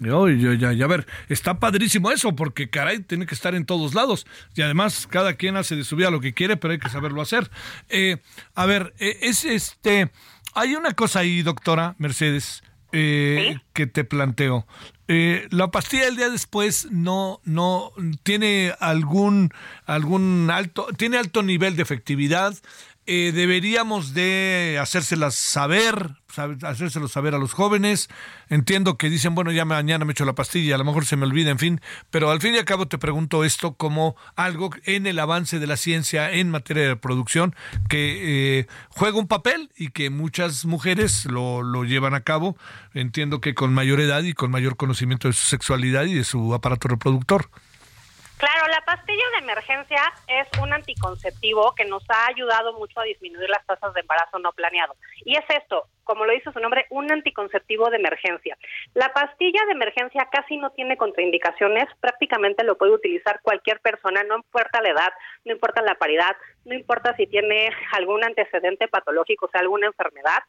ya, ya, a ver, está padrísimo eso, porque caray, tiene que estar en todos lados. Y además, cada quien hace de su vida lo que quiere, pero hay que saberlo hacer. Eh, a ver, eh, es este. Hay una cosa ahí, doctora Mercedes, eh, que te planteo. Eh, la pastilla del día después no, no tiene algún, algún alto, tiene alto nivel de efectividad. Eh, deberíamos de hacérselas saber, hacérselo saber a los jóvenes. Entiendo que dicen, bueno, ya mañana me echo la pastilla, a lo mejor se me olvida, en fin, pero al fin y al cabo te pregunto esto como algo en el avance de la ciencia en materia de producción que eh, juega un papel y que muchas mujeres lo, lo llevan a cabo, entiendo que con mayor edad y con mayor conocimiento de su sexualidad y de su aparato reproductor. Claro, la pastilla de emergencia es un anticonceptivo que nos ha ayudado mucho a disminuir las tasas de embarazo no planeado. Y es esto, como lo dice su nombre, un anticonceptivo de emergencia. La pastilla de emergencia casi no tiene contraindicaciones, prácticamente lo puede utilizar cualquier persona, no importa la edad, no importa la paridad, no importa si tiene algún antecedente patológico, o sea, alguna enfermedad.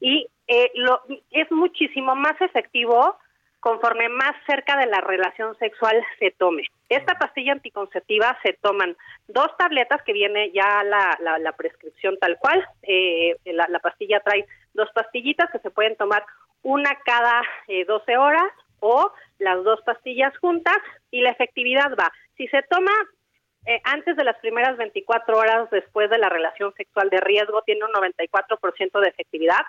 Y eh, lo, es muchísimo más efectivo conforme más cerca de la relación sexual se tome. Esta pastilla anticonceptiva se toman dos tabletas que viene ya la, la, prescripción tal cual. Eh, la, pastilla trae dos pastillitas que se pueden tomar una cada eh, 12 horas o las dos pastillas juntas y la efectividad va. Si se toma eh, antes de las primeras 24 horas después de la relación sexual de riesgo, tiene un 94% de efectividad.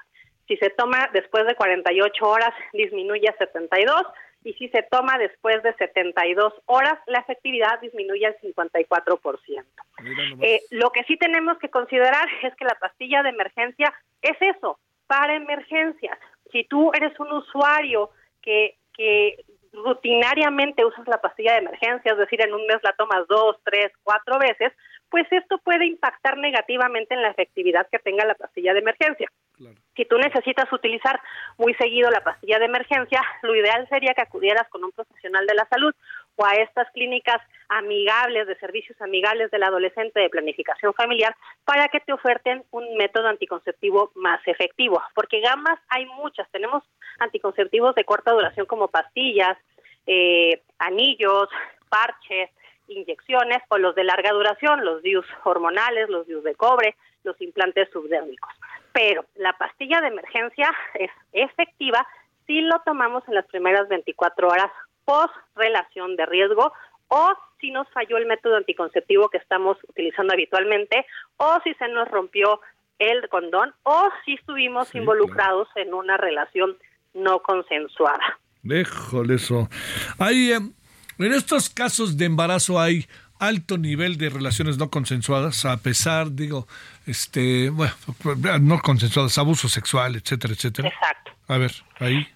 Si se toma después de 48 horas, disminuye a 72 y si se toma después de 72 horas, la efectividad disminuye al 54%. Eh, lo que sí tenemos que considerar es que la pastilla de emergencia es eso, para emergencias. Si tú eres un usuario que, que rutinariamente usas la pastilla de emergencia, es decir, en un mes la tomas dos, tres, cuatro veces, pues esto puede impactar negativamente en la efectividad que tenga la pastilla de emergencia. Si tú necesitas utilizar muy seguido la pastilla de emergencia, lo ideal sería que acudieras con un profesional de la salud o a estas clínicas amigables, de servicios amigables del adolescente de planificación familiar, para que te oferten un método anticonceptivo más efectivo. Porque gamas hay muchas. Tenemos anticonceptivos de corta duración como pastillas, eh, anillos, parches, inyecciones o los de larga duración, los DIUs hormonales, los DIUs de cobre, los implantes subdérmicos. Pero la pastilla de emergencia es efectiva si lo tomamos en las primeras 24 horas post relación de riesgo o si nos falló el método anticonceptivo que estamos utilizando habitualmente o si se nos rompió el condón o si estuvimos involucrados en una relación no consensuada. Déjole eso. Hay, eh, En estos casos de embarazo hay alto nivel de relaciones no consensuadas, a pesar, digo, este, bueno, no consensuadas, abuso sexual, etcétera, etcétera. Exacto. A ver, ahí.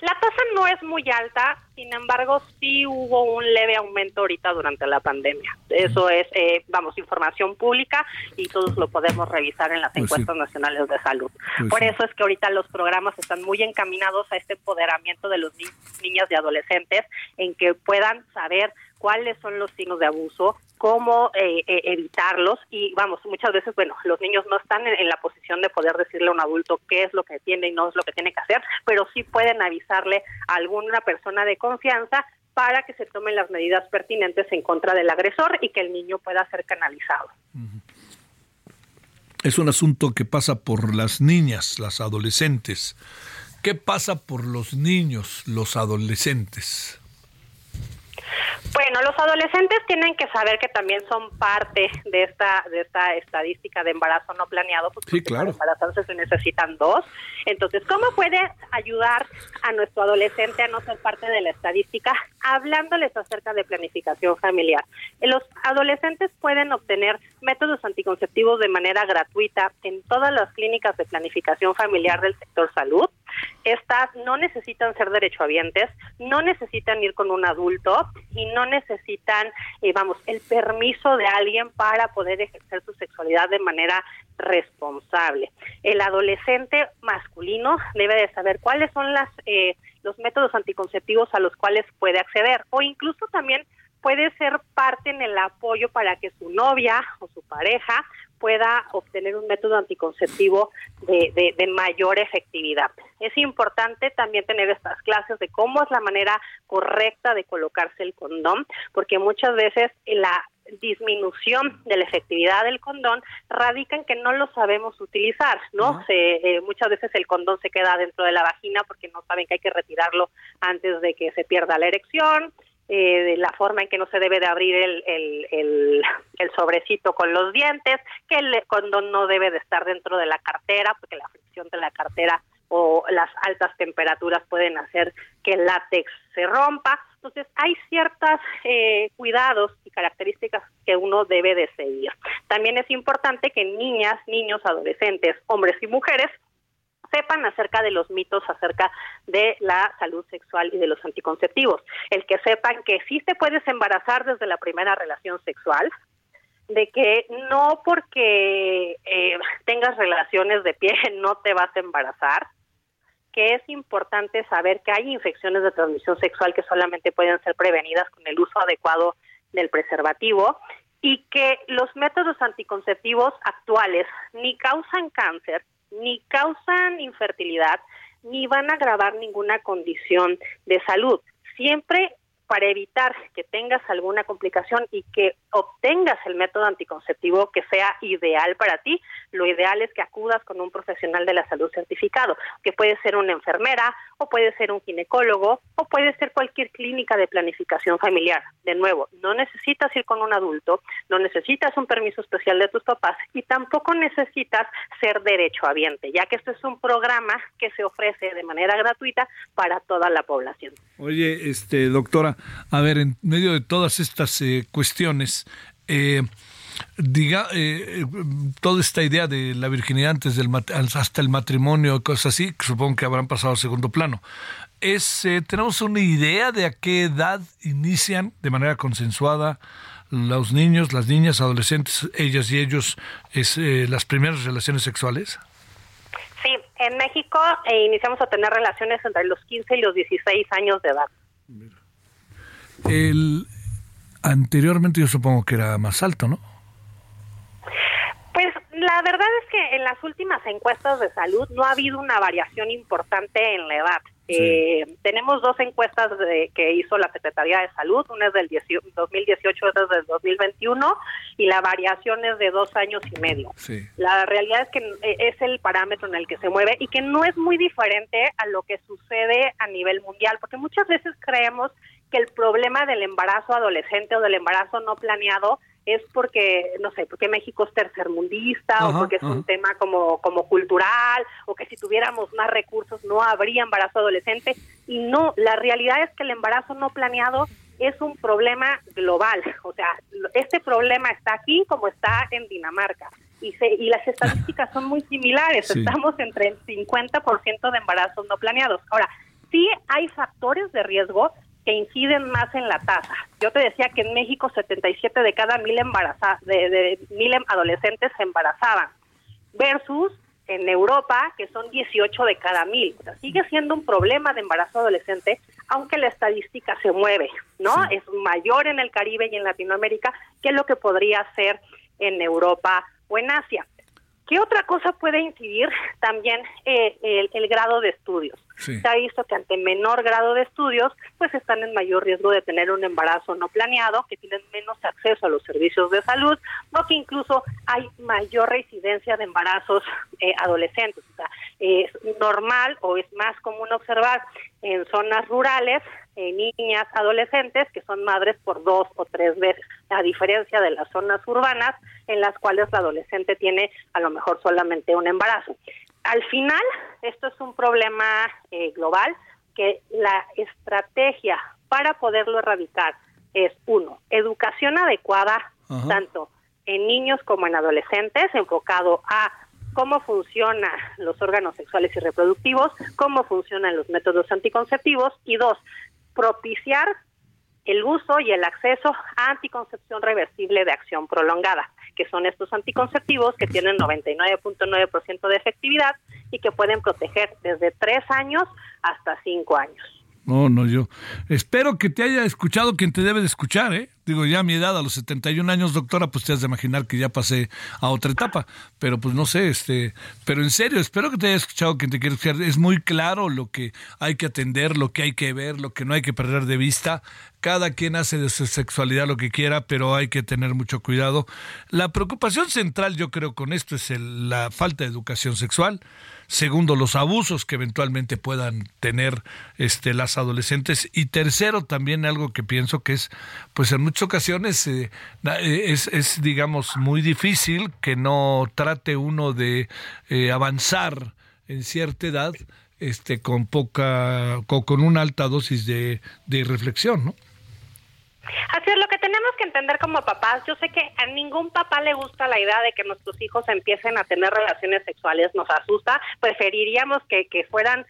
la tasa no es muy alta, sin embargo, sí hubo un leve aumento ahorita durante la pandemia. Eso es, eh, vamos, información pública y todos lo podemos revisar en las pues encuestas nacionales de salud. Pues Por eso es que ahorita los programas están muy encaminados a este empoderamiento de los niños y adolescentes en que puedan saber cuáles son los signos de abuso, cómo eh, eh, evitarlos y vamos, muchas veces, bueno, los niños no están en, la posición de poder decirle a un adulto qué es lo que tiene y no es lo que tiene que hacer, pero sí pueden avisarle a alguna persona de confianza para que se tomen las medidas pertinentes en contra del agresor y que el niño pueda ser canalizado. Es un asunto que pasa por las niñas, las adolescentes. ¿Qué pasa por los niños, los adolescentes? Bueno, los adolescentes tienen que saber que también son parte de esta de esta estadística de embarazo no planeado, porque sí, claro. para embarazarse se necesitan dos. Entonces, ¿cómo puede ayudar a nuestro adolescente a no ser parte de la estadística? Hablándoles acerca de planificación familiar. Los adolescentes pueden obtener métodos anticonceptivos de manera gratuita en todas las clínicas de planificación familiar del sector salud. Estas no necesitan ser derechohabientes, no necesitan ir con un adulto y no necesitan, eh, vamos, el permiso de alguien para poder ejercer su sexualidad de manera responsable. El adolescente masculino debe de saber cuáles son las eh, los métodos anticonceptivos a los cuales puede acceder o incluso también puede ser parte en el apoyo para que su novia o su pareja pueda obtener un método anticonceptivo de, de, mayor efectividad. Es importante también tener estas clases de cómo es la manera correcta de colocarse el condón, porque muchas veces la disminución de la efectividad del condón radica en que no lo sabemos utilizar, ¿no? Se, eh, muchas veces el condón se queda dentro de la vagina porque no saben que hay que retirarlo antes de que se pierda la erección, eh, de la forma en que no se debe de abrir el, el, sobrecito con los dientes, que el condón no debe de estar dentro de la cartera, porque la fricción de la cartera o las altas temperaturas pueden hacer que el látex se rompa. Entonces, hay ciertos eh, cuidados y características que uno debe de seguir. También es importante que niñas, niños, adolescentes, hombres y mujeres sepan acerca de los mitos acerca de la salud sexual y de los anticonceptivos. El que sepan que sí te puedes embarazar desde la primera relación sexual, de que no porque eh, tengas relaciones de pie no te vas a embarazar, que es importante saber que hay infecciones de transmisión sexual que solamente pueden ser prevenidas con el uso adecuado del preservativo y que los métodos anticonceptivos actuales ni causan cáncer ni causan infertilidad, ni van a agravar ninguna condición de salud. Siempre para evitar que tengas alguna complicación y que obtengas el método anticonceptivo que sea ideal para ti, lo ideal es que acudas con un profesional de la salud certificado, que puede ser una enfermera o puede ser un ginecólogo o puede ser cualquier clínica de planificación familiar. De nuevo, no necesitas ir con un adulto, no necesitas un permiso especial de tus papás y tampoco necesitas ser derechohabiente, ya que este es un programa que se ofrece de manera gratuita para toda la población. Oye, este doctora, a ver, en medio de todas estas eh, cuestiones, eh, diga, eh, toda esta idea de la virginidad antes del hasta el matrimonio, cosas así, supongo que habrán pasado a segundo plano. Es, ¿Tenemos una idea de a qué edad inician de manera consensuada los niños, las niñas, adolescentes, ellas y ellos, es, las primeras relaciones sexuales? Sí, en México iniciamos a tener relaciones entre los 15 y los 16 años de edad. El, anteriormente yo supongo que era más alto, ¿no? Pues la verdad es que en las últimas encuestas de salud no ha habido una variación importante en la edad. Eh, tenemos dos encuestas que hizo la Secretaría de Salud, una es del 2018, otra es del 2021, y la variación es de dos años y medio. La realidad es que eh, es el parámetro en el que se mueve y que no es muy diferente a lo que sucede a nivel mundial, porque muchas veces creemos que el problema del embarazo adolescente o del embarazo no planeado es porque, no sé, porque México es tercermundista o porque es un tema como, como cultural o que si tuviéramos más recursos no habría embarazo adolescente. Y no, la realidad es que el embarazo no planeado es un problema global. O sea, este problema está aquí como está en Dinamarca. Y, se, y las estadísticas son muy similares. Estamos entre el 50% de embarazos no planeados. Ahora, sí hay factores de riesgo que inciden más en la tasa. Yo te decía que en México 77 de cada mil, embaraza, de, de mil adolescentes se embarazaban, versus en Europa, que son 18 de cada mil. O sea, sigue siendo un problema de embarazo adolescente, aunque la estadística se mueve, ¿no? Es mayor en el Caribe y en Latinoamérica que lo que podría ser en Europa o en Asia. ¿Qué otra cosa puede incidir? También eh, el, grado de estudios. Se ha visto que ante menor grado de estudios, pues están en mayor riesgo de tener un embarazo no planeado, que tienen menos acceso a los servicios de salud, o que incluso hay mayor reincidencia de embarazos eh, adolescentes. O sea, es normal o es más común observar en zonas rurales eh, niñas, adolescentes que son madres por dos o tres veces, a diferencia de las zonas urbanas en las cuales la adolescente tiene a lo mejor solamente un embarazo. Al final, esto es un problema eh, global que la estrategia para poderlo erradicar es, uno, educación adecuada, tanto en niños como en adolescentes, enfocado a cómo funcionan los órganos sexuales y reproductivos, cómo funcionan los métodos anticonceptivos y dos, propiciar el uso y el acceso a anticoncepción reversible de acción prolongada, que son estos anticonceptivos que tienen 99.9% de efectividad y que pueden proteger desde tres años hasta cinco años. No, no, yo espero que te haya escuchado quien te debe de escuchar, ¿eh? Digo, ya a mi edad, a los 71 años, doctora, pues te has de imaginar que ya pasé a otra etapa, pero pues no sé, este, pero en serio, espero que te haya escuchado quien te quiere escuchar. Es muy claro lo que hay que atender, lo que hay que ver, lo que no hay que perder de vista. Cada quien hace de su sexualidad lo que quiera, pero hay que tener mucho cuidado. La preocupación central, yo creo, con esto es la falta de educación sexual segundo los abusos que eventualmente puedan tener este las adolescentes. Y tercero también algo que pienso que es pues en muchas ocasiones eh, eh, es, es, digamos muy difícil que no trate uno de eh, avanzar en cierta edad este con poca con, con una alta dosis de, de reflexión no Así es, lo que tenemos que entender como papás, yo sé que a ningún papá le gusta la idea de que nuestros hijos empiecen a tener relaciones sexuales, nos asusta, preferiríamos que, que fueran,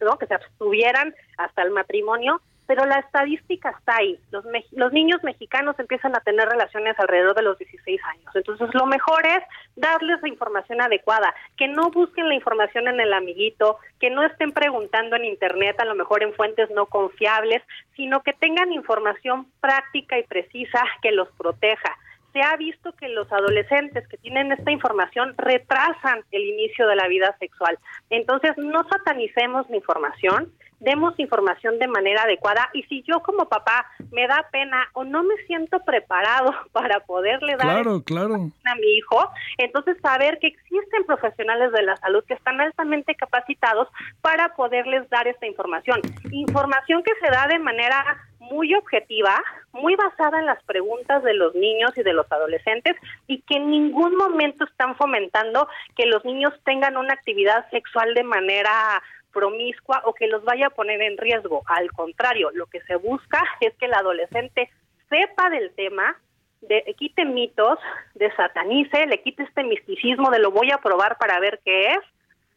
¿no? que se abstuvieran hasta el matrimonio, pero la estadística está ahí. Los, los niños mexicanos empiezan a tener relaciones alrededor de los 16 años. Entonces, lo mejor es darles la información adecuada, que no busquen la información en el amiguito, que no estén preguntando en Internet, a lo mejor en fuentes no confiables, sino que tengan información práctica y precisa que los proteja se ha visto que los adolescentes que tienen esta información retrasan el inicio de la vida sexual. Entonces, no satanicemos la información, demos información de manera adecuada y si yo como papá me da pena o no me siento preparado para poderle dar claro, a mi hijo, entonces saber que existen profesionales de la salud que están altamente capacitados para poderles dar esta información. Información que se da de manera muy objetiva, muy basada en las preguntas de los niños y de los adolescentes y que en ningún momento están fomentando que los niños tengan una actividad sexual de manera promiscua o que los vaya a poner en riesgo. Al contrario, lo que se busca es que el adolescente sepa del tema, de, quite mitos, desatanice, le quite este misticismo de lo voy a probar para ver qué es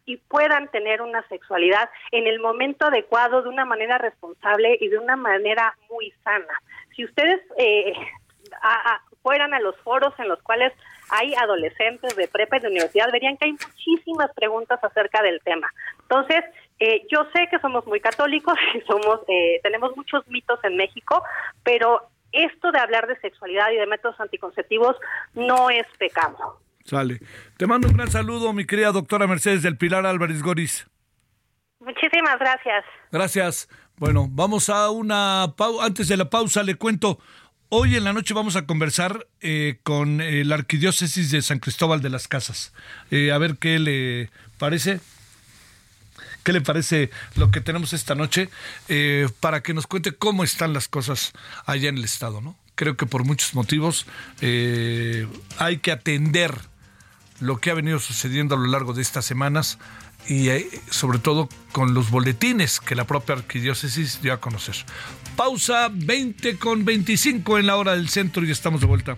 y puedan tener una sexualidad en el momento adecuado, de una manera responsable y de una manera muy sana. Si ustedes eh, fueran a los foros en los cuales hay adolescentes de prepa y de universidad, verían que hay muchísimas preguntas acerca del tema. Entonces, eh, yo sé que somos muy católicos y somos, eh, tenemos muchos mitos en México, pero esto de hablar de sexualidad y de métodos anticonceptivos no es pecado. Sale. Te mando un gran saludo, mi querida doctora Mercedes del Pilar Álvarez Goris. Muchísimas gracias. Gracias. Bueno, vamos a una pausa. Antes de la pausa le cuento, hoy en la noche vamos a conversar eh, con la arquidiócesis de San Cristóbal de las Casas. a ver qué le parece. ¿Qué le parece lo que tenemos esta noche? Eh, para que nos cuente cómo están las cosas allá en el Estado, ¿no? Creo que por muchos motivos eh, hay que atender lo que ha venido sucediendo a lo largo de estas semanas y eh, sobre todo con los boletines que la propia arquidiócesis dio a conocer. Pausa 20 con 25 en la hora del centro y estamos de vuelta.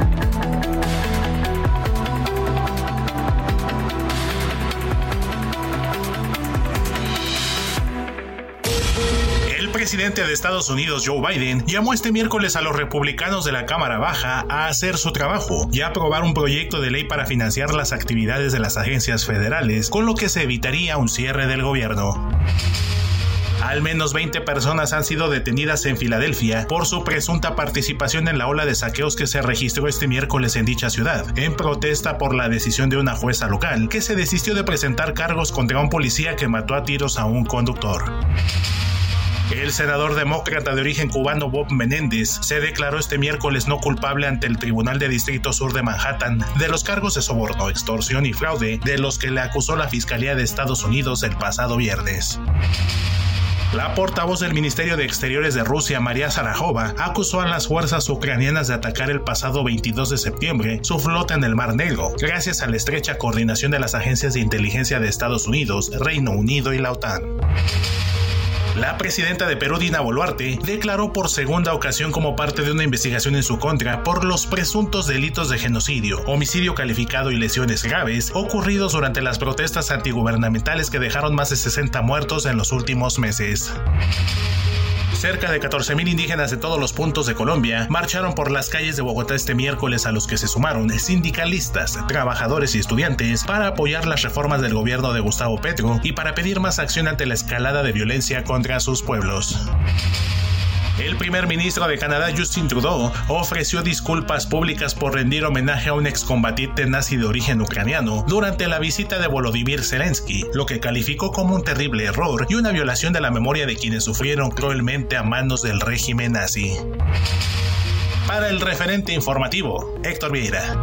Presidente de Estados Unidos, Joe Biden, llamó este miércoles a los republicanos de la Cámara Baja a hacer su trabajo y a aprobar un proyecto de ley para financiar las actividades de las agencias federales, con lo que se evitaría un cierre del gobierno. Al menos 20 personas han sido detenidas en Filadelfia por su presunta participación en la ola de saqueos que se registró este miércoles en dicha ciudad, en protesta por la decisión de una jueza local que se desistió de presentar cargos contra un policía que mató a tiros a un conductor. El senador demócrata de origen cubano Bob Menéndez se declaró este miércoles no culpable ante el Tribunal de Distrito Sur de Manhattan de los cargos de soborno, extorsión y fraude de los que le acusó la Fiscalía de Estados Unidos el pasado viernes. La portavoz del Ministerio de Exteriores de Rusia, María Zarajova, acusó a las fuerzas ucranianas de atacar el pasado 22 de septiembre su flota en el Mar Negro, gracias a la estrecha coordinación de las agencias de inteligencia de Estados Unidos, Reino Unido y la OTAN. La presidenta de Perú, Dina Boluarte, declaró por segunda ocasión como parte de una investigación en su contra por los presuntos delitos de genocidio, homicidio calificado y lesiones graves ocurridos durante las protestas antigubernamentales que dejaron más de 60 muertos en los últimos meses. Cerca de 14.000 indígenas de todos los puntos de Colombia marcharon por las calles de Bogotá este miércoles a los que se sumaron sindicalistas, trabajadores y estudiantes para apoyar las reformas del gobierno de Gustavo Petro y para pedir más acción ante la escalada de violencia contra sus pueblos. El primer ministro de Canadá, Justin Trudeau, ofreció disculpas públicas por rendir homenaje a un excombatiente nazi de origen ucraniano durante la visita de Volodymyr Zelensky, lo que calificó como un terrible error y una violación de la memoria de quienes sufrieron cruelmente a manos del régimen nazi. Para el referente informativo, Héctor Vieira.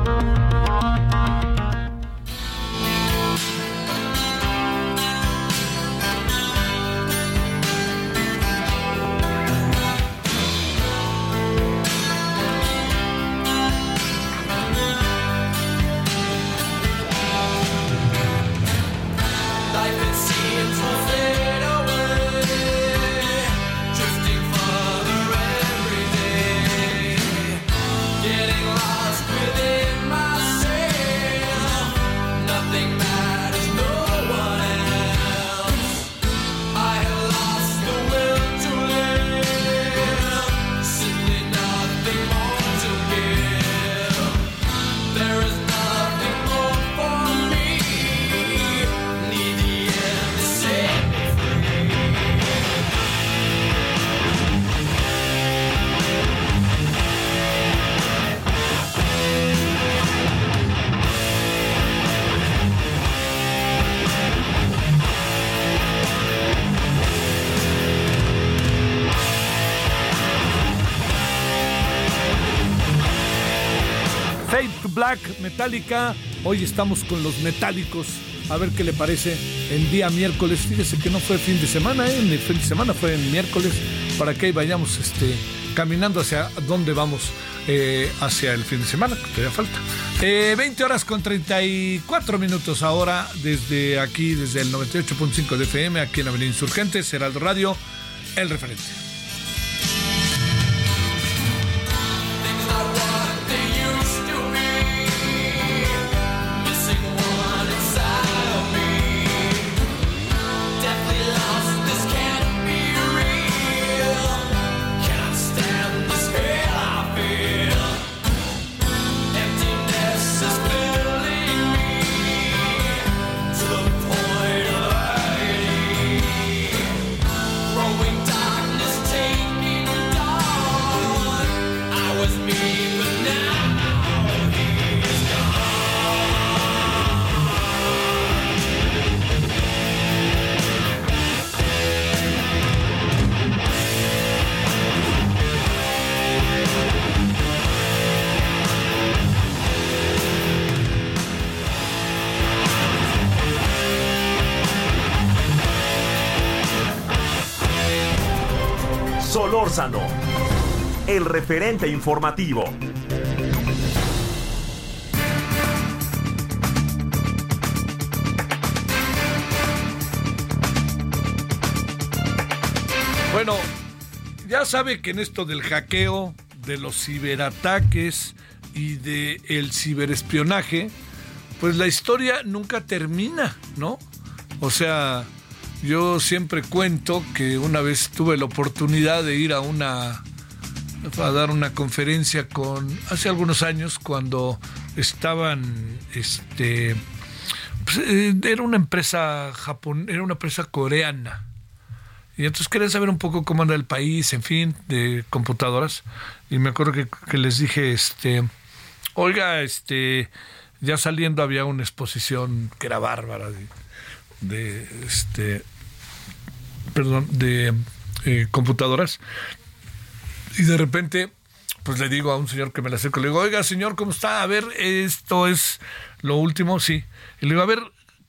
Metallica. Hoy estamos con los metálicos. A ver qué le parece en día miércoles. Fíjese que no fue fin de semana, ¿eh? El fin de semana fue en miércoles. Para que vayamos este, caminando hacia dónde vamos eh, hacia el fin de semana, que todavía falta. 20 eh, horas con 34 minutos ahora, desde aquí, desde el 98.5 de FM, aquí en Avenida Insurgentes, Heraldo Radio, el referente. El referente informativo. Bueno, ya sabe que en esto del hackeo, de los ciberataques y del el ciberespionaje, pues la historia nunca termina, ¿no? O sea, yo siempre cuento que una vez tuve la oportunidad de ir a una a dar una conferencia con hace algunos años cuando estaban este pues, eh, era una empresa japon, era una empresa coreana y entonces quería saber un poco cómo anda el país, en fin, de computadoras. Y me acuerdo que, les dije, este, oiga, este, ya saliendo había una exposición que era bárbara de, de este, perdón, de eh, computadoras. Y de repente, pues le digo a un señor que me le acerco, le digo, oiga, señor, ¿cómo está? A ver, esto es lo último, sí. Y le digo, a ver,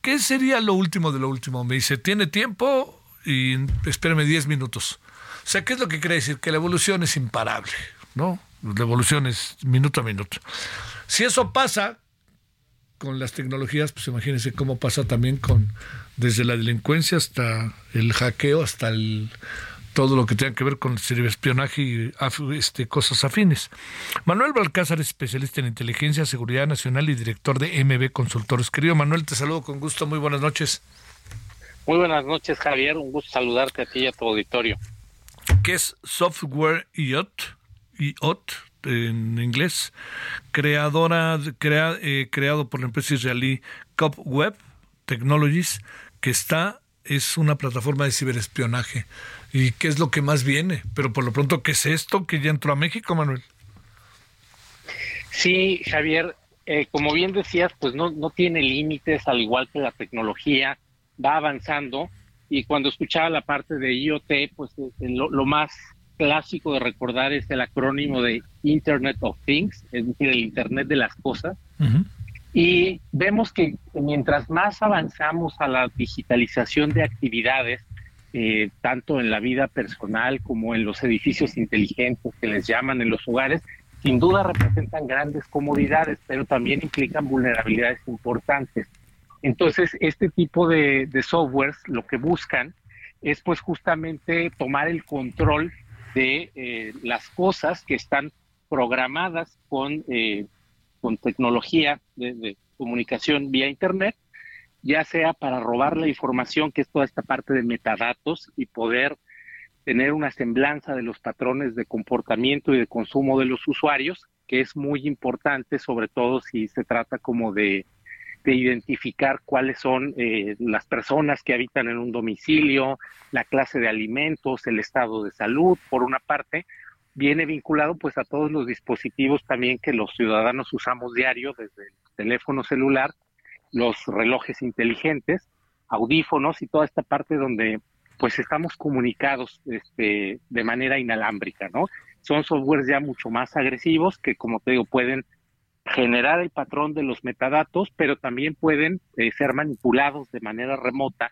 ¿qué sería lo último de lo último? Me dice, ¿tiene tiempo? y espéreme 10 minutos. O sea, ¿qué es lo que quiere decir? Que la evolución es imparable, ¿no? La evolución es minuto a minuto. Si eso pasa con las tecnologías, pues imagínense cómo pasa también con desde la delincuencia hasta el hackeo, hasta el todo lo que tenga que ver con el ciberespionaje y este, cosas afines. Manuel Balcázar es especialista en inteligencia, seguridad nacional y director de MB Consultores. Querido Manuel, te saludo con gusto. Muy buenas noches. Muy buenas noches, Javier. Un gusto saludarte a ti y a tu auditorio. ¿Qué es Software IOT? IOT en inglés, creadora, crea, eh, creado por la empresa israelí CopWeb Technologies, que está, es una plataforma de ciberespionaje. ¿Y qué es lo que más viene? Pero por lo pronto, ¿qué es esto que ya entró a México, Manuel? Sí, Javier, eh, como bien decías, pues no, no tiene límites, al igual que la tecnología va avanzando y cuando escuchaba la parte de IoT, pues eh, lo, más clásico de recordar es el acrónimo de Internet of Things, es decir, el Internet de las cosas. Y vemos que mientras más avanzamos a la digitalización de actividades, eh, tanto en la vida personal como en los edificios inteligentes que les llaman en los hogares, sin duda representan grandes comodidades, pero también implican vulnerabilidades importantes. Entonces, este tipo de, softwares lo que buscan es pues justamente tomar el control de eh, las cosas que están programadas con, eh, con tecnología de, comunicación vía Internet, ya sea para robar la información, que es toda esta parte de metadatos, y poder tener una semblanza de los patrones de comportamiento y de consumo de los usuarios, que es muy importante, sobre todo si se trata como de de identificar cuáles son eh, las personas que habitan en un domicilio, la clase de alimentos, el estado de salud, por una parte, viene vinculado pues a todos los dispositivos también que los ciudadanos usamos diario, desde el teléfono celular, los relojes inteligentes, audífonos y toda esta parte donde pues estamos comunicados este, de manera inalámbrica, ¿no? Son softwares ya mucho más agresivos que, como te digo, pueden generar el patrón de los metadatos, pero también pueden eh, ser manipulados de manera remota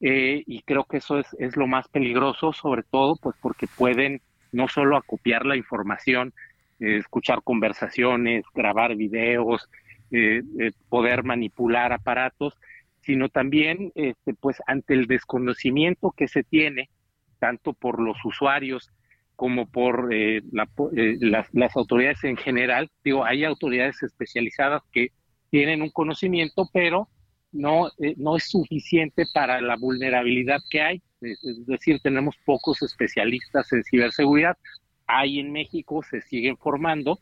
eh, y creo que eso es, es, lo más peligroso, sobre todo pues porque pueden no solo acopiar la información, eh, escuchar conversaciones, grabar videos, poder manipular aparatos, sino también este, pues ante el desconocimiento que se tiene tanto por los usuarios como por eh, eh, las, autoridades en general. Digo, hay autoridades especializadas que tienen un conocimiento, pero no, eh, no es suficiente para la vulnerabilidad que hay. Es, decir, tenemos pocos especialistas en ciberseguridad. Hay en México, se siguen formando,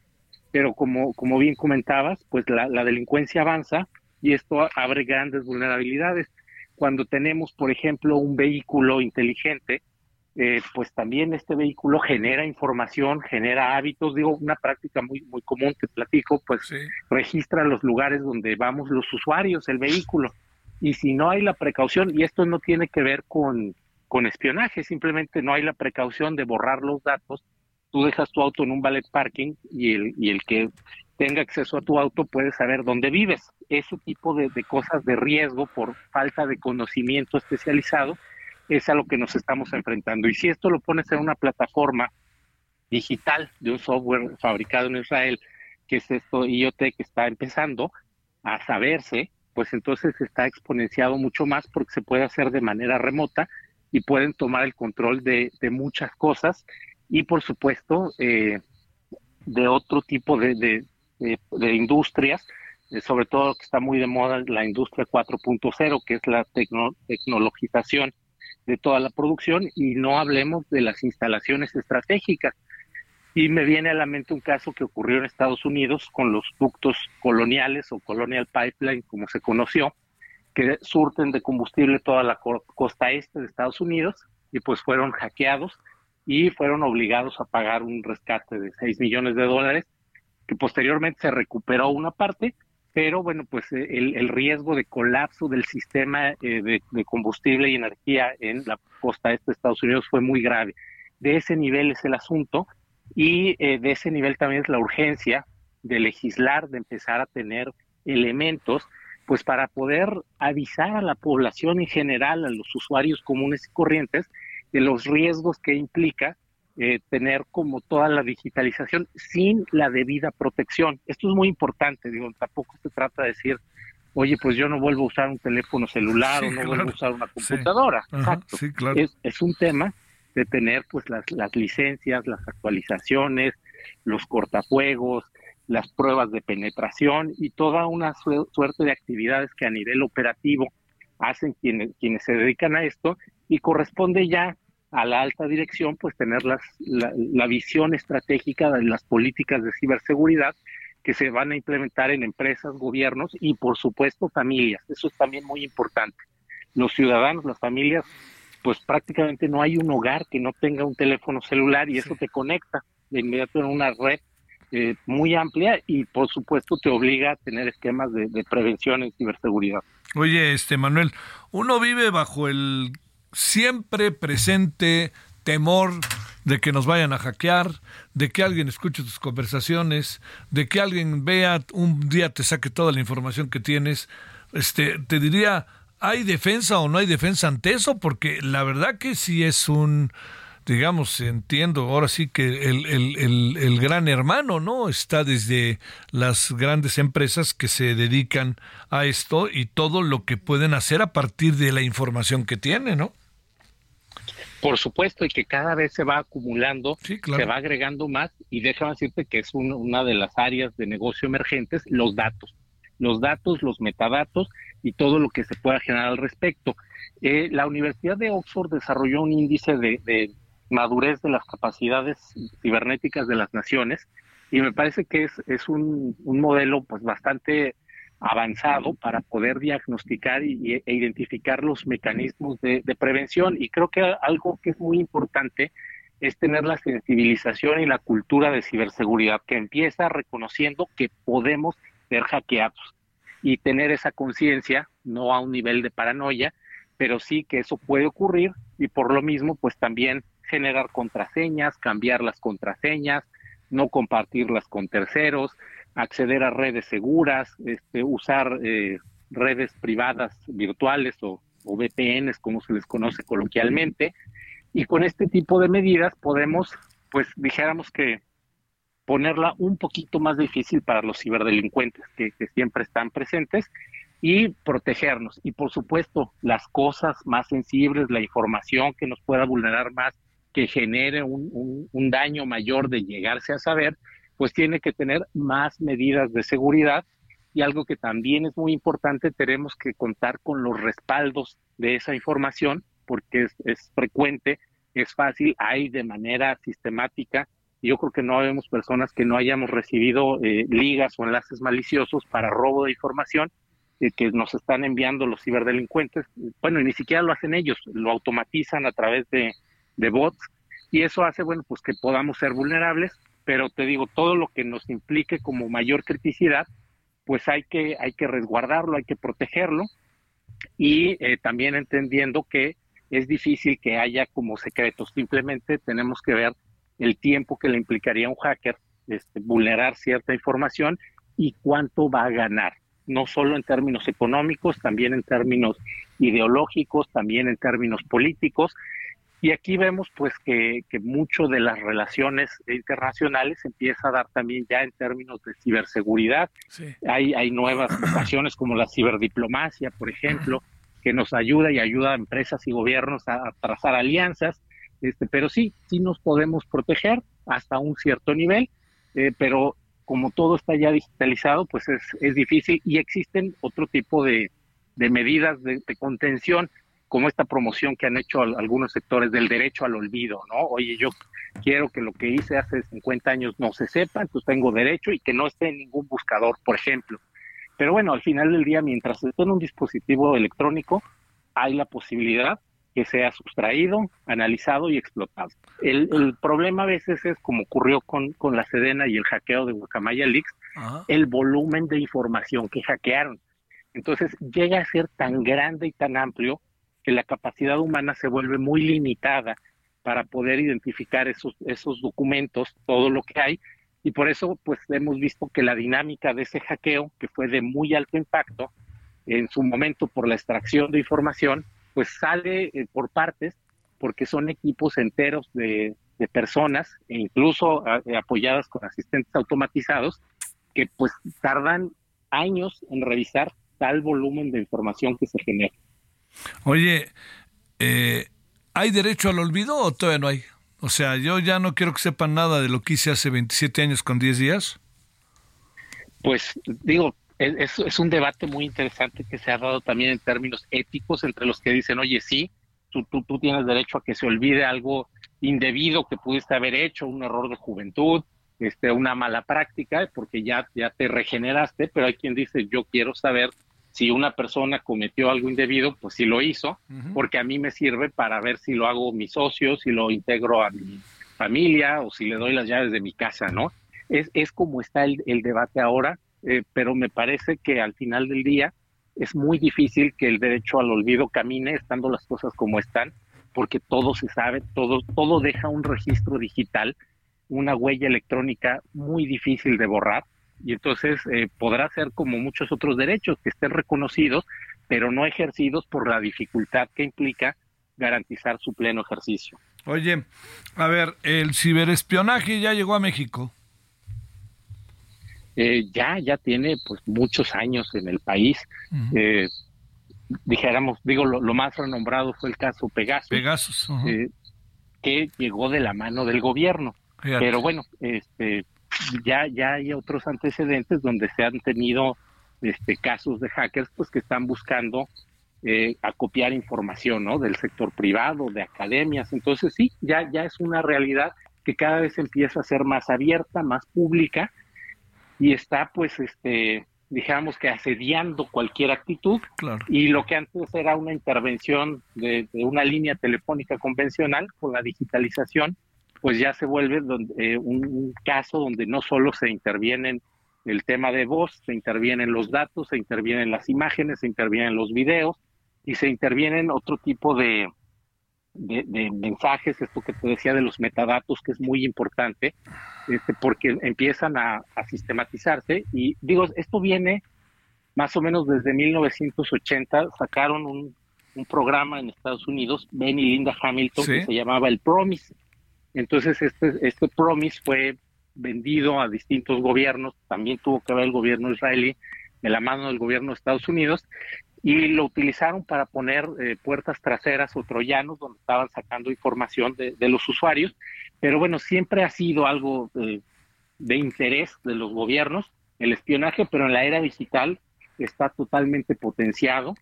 pero como, como bien comentabas, pues la, la delincuencia avanza y esto abre grandes vulnerabilidades. Cuando tenemos, por ejemplo, un vehículo inteligente, eh, pues también este vehículo genera información, genera hábitos, digo, una práctica muy, muy común que platico, pues registra los lugares donde vamos los usuarios, el vehículo. Y si no hay la precaución, y esto no tiene que ver con, con espionaje, simplemente no hay la precaución de borrar los datos, tú dejas tu auto en un ballet parking y el, y el que tenga acceso a tu auto puede saber dónde vives. Ese tipo de, de cosas de riesgo por falta de conocimiento especializado es a lo que nos estamos enfrentando. Y si esto lo pones en una plataforma digital de un software fabricado en Israel, que es esto IoT que está empezando a saberse, pues entonces está exponenciado mucho más porque se puede hacer de manera remota y pueden tomar el control de, muchas cosas y por supuesto eh, de otro tipo de, industrias, eh, sobre todo que está muy de moda la industria 4.0, que es la tecnologización de toda la producción y no hablemos de las instalaciones estratégicas. Y me viene a la mente un caso que ocurrió en Estados Unidos con los ductos coloniales o Colonial Pipeline, como se conoció, que surten de combustible toda la costa este de Estados Unidos y pues fueron hackeados y fueron obligados a pagar un rescate de 6 millones de dólares, que posteriormente se recuperó una parte, pero bueno, pues eh, el, riesgo de colapso del sistema eh, de, combustible y energía en la costa este de Estados Unidos fue muy grave. De ese nivel es el asunto y eh, de ese nivel también es la urgencia de legislar, de empezar a tener elementos, pues para poder avisar a la población en general, a los usuarios comunes y corrientes, de los riesgos que implica eh, tener como toda la digitalización sin la debida protección. Esto es muy importante, digo, tampoco se trata de decir, oye, pues yo no vuelvo a usar un teléfono celular o no vuelvo a usar una computadora. Exacto. es, es un tema de tener pues las, las licencias, las actualizaciones, los cortafuegos, las pruebas de penetración y toda una suerte de actividades que a nivel operativo hacen quienes, quienes se dedican a esto y corresponde ya a la alta dirección pues tener las, la, la visión estratégica de las políticas de ciberseguridad que se van a implementar en empresas, gobiernos y por supuesto familias. Eso es también muy importante. Los ciudadanos, las familias pues prácticamente no hay un hogar que no tenga un teléfono celular y eso te conecta de inmediato en una red eh, muy amplia y por supuesto te obliga a tener esquemas de, prevención en ciberseguridad. Oye, este Manuel, uno vive bajo el siempre presente temor de que nos vayan a hackear, de que alguien escuche tus conversaciones, de que alguien vea un día te saque toda la información que tienes. Este, te diría, ¿Hay defensa o no hay defensa ante eso? Porque la verdad que sí es un, digamos, entiendo, ahora sí que el, el, el, gran hermano, ¿no? Está desde las grandes empresas que se dedican a esto y todo lo que pueden hacer a partir de la información que tiene, ¿no? Por supuesto, y que cada vez se va acumulando, se va agregando más, y déjame decirte que es una de las áreas de negocio emergentes, los datos. Los datos, los metadatos, y todo lo que se pueda generar al respecto. Eh, la Universidad de Oxford desarrolló un índice de, madurez de las capacidades cibernéticas de las naciones y me parece que es, es un, modelo pues bastante avanzado para poder diagnosticar y, e identificar los mecanismos de, de, prevención. Y creo que algo que es muy importante es tener la sensibilización y la cultura de ciberseguridad que empieza reconociendo que podemos ser hackeados y tener esa conciencia, no a un nivel de paranoia, pero sí que eso puede ocurrir y por lo mismo pues también generar contraseñas, cambiar las contraseñas, no compartirlas con terceros, acceder a redes seguras, este, usar eh, redes privadas virtuales o, VPNs como se les conoce coloquialmente. Y con este tipo de medidas podemos, pues dijéramos que ponerla un poquito más difícil para los ciberdelincuentes que, siempre están presentes y protegernos. Y por supuesto, las cosas más sensibles, la información que nos pueda vulnerar más, que genere un, daño mayor de llegarse a saber, pues tiene que tener más medidas de seguridad. Y algo que también es muy importante, tenemos que contar con los respaldos de esa información, porque es, es frecuente, es fácil, hay de manera sistemática yo creo que no habemos personas que no hayamos recibido eh, ligas o enlaces maliciosos para robo de información eh, que nos están enviando los ciberdelincuentes. Bueno, y ni siquiera lo hacen ellos, lo automatizan a través de, de bots y eso hace, bueno, pues que podamos ser vulnerables, pero te digo, todo lo que nos implique como mayor criticidad, pues hay que, hay que resguardarlo, hay que protegerlo y eh, también entendiendo que es difícil que haya como secretos, simplemente tenemos que ver el tiempo que le implicaría a un hacker este, vulnerar cierta información y cuánto va a ganar, no solo en términos económicos, también en términos ideológicos, también en términos políticos. Y aquí vemos pues que, que mucho de las relaciones internacionales empieza a dar también ya en términos de ciberseguridad. Hay, hay nuevas ocasiones como la ciberdiplomacia, por ejemplo, que nos ayuda y ayuda a empresas y gobiernos a, trazar alianzas. Este, pero sí, sí nos podemos proteger hasta un cierto nivel, eh, pero como todo está ya digitalizado, pues es, es difícil y existen otro tipo de, de medidas de, contención, como esta promoción que han hecho algunos sectores del derecho al olvido, ¿no? Oye, yo quiero que lo que hice hace 50 años no se sepa, entonces tengo derecho y que no esté en ningún buscador, por ejemplo. Pero bueno, al final del día, mientras esté en un dispositivo electrónico, hay la posibilidad que sea sustraído, analizado y explotado. El, problema a veces es, como ocurrió con, con la Sedena y el hackeo de Guacamaya Leaks, el volumen de información que hackearon. Entonces llega a ser tan grande y tan amplio que la capacidad humana se vuelve muy limitada para poder identificar esos, esos documentos, todo lo que hay, y por eso pues hemos visto que la dinámica de ese hackeo, que fue de muy alto impacto, en su momento por la extracción de información, pues sale eh, por partes, porque son equipos enteros de, personas, e incluso eh, apoyadas con asistentes automatizados, que pues tardan años en revisar tal volumen de información que se genera. Oye, eh, ¿hay derecho al olvido o todavía no hay? O sea, yo ya no quiero que sepan nada de lo que hice hace 27 años con 10 días. Pues digo, es, es, un debate muy interesante que se ha dado también en términos éticos entre los que dicen, oye, sí, tú, tú, tienes derecho a que se olvide algo indebido que pudiste haber hecho, un error de juventud, este, una mala práctica, porque ya, ya te regeneraste, pero hay quien dice, yo quiero saber si una persona cometió algo indebido, pues si lo hizo, porque a mí me sirve para ver si lo hago mi socio, si lo integro a mi familia o si le doy las llaves de mi casa, ¿no? Es, es como está el, el debate ahora, eh, pero me parece que al final del día es muy difícil que el derecho al olvido camine estando las cosas como están, porque todo se sabe, todo, todo deja un registro digital una huella electrónica muy difícil de borrar y entonces eh, podrá ser como muchos otros derechos que estén reconocidos, pero no ejercidos por la dificultad que implica garantizar su pleno ejercicio. Oye, a ver, el ciberespionaje ya llegó a México. Eh, ya, ya tiene pues muchos años en el país. Eh, dijéramos, digo, lo, más renombrado fue el caso Pegasus. Pegasus. que llegó de la mano del gobierno. Pero bueno, este, ya, ya hay otros antecedentes donde se han tenido este, casos de hackers pues que están buscando eh, acopiar información ¿no? del sector privado, de academias. Entonces sí, ya, ya es una realidad que cada vez empieza a ser más abierta, más pública y está pues este digamos que asediando cualquier actitud y lo que antes era una intervención de, de, una línea telefónica convencional con la digitalización pues ya se vuelve eh, un, caso donde no solo se intervienen el tema de voz, se intervienen los datos, se intervienen las imágenes, se intervienen los videos y se intervienen otro tipo de, de, mensajes, esto que te decía de los metadatos, que es muy importante, este, porque empiezan a, sistematizarse. Y digo, esto viene más o menos desde 1980, sacaron un, programa en Estados Unidos, Ben y Linda Hamilton, que se llamaba el Promise. Entonces, este, este Promise fue vendido a distintos gobiernos, también tuvo que ver el gobierno israelí de la mano del gobierno de Estados Unidos, y lo utilizaron para poner eh, puertas traseras o troyanos donde estaban sacando información de, los usuarios, pero bueno, siempre ha sido algo eh, de interés de los gobiernos, el espionaje, pero en la era digital está totalmente potenciado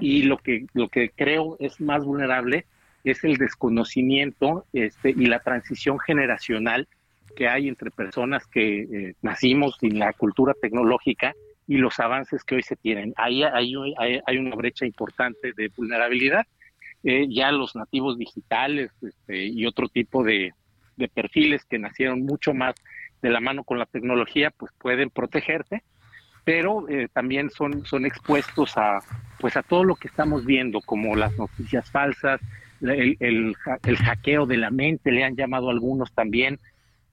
y lo que, lo que creo es más vulnerable es el desconocimiento este, y la transición generacional que hay entre personas que eh, nacimos sin la cultura tecnológica y los avances que hoy se tienen. Ahí hay, hay, una brecha importante de vulnerabilidad. Eh, ya los nativos digitales este, y otro tipo de, perfiles que nacieron mucho más de la mano con la tecnología, pues pueden protegerse, pero eh, también son, son expuestos a, pues a todo lo que estamos viendo, como las noticias falsas, el, el, hackeo de la mente, le han llamado algunos también,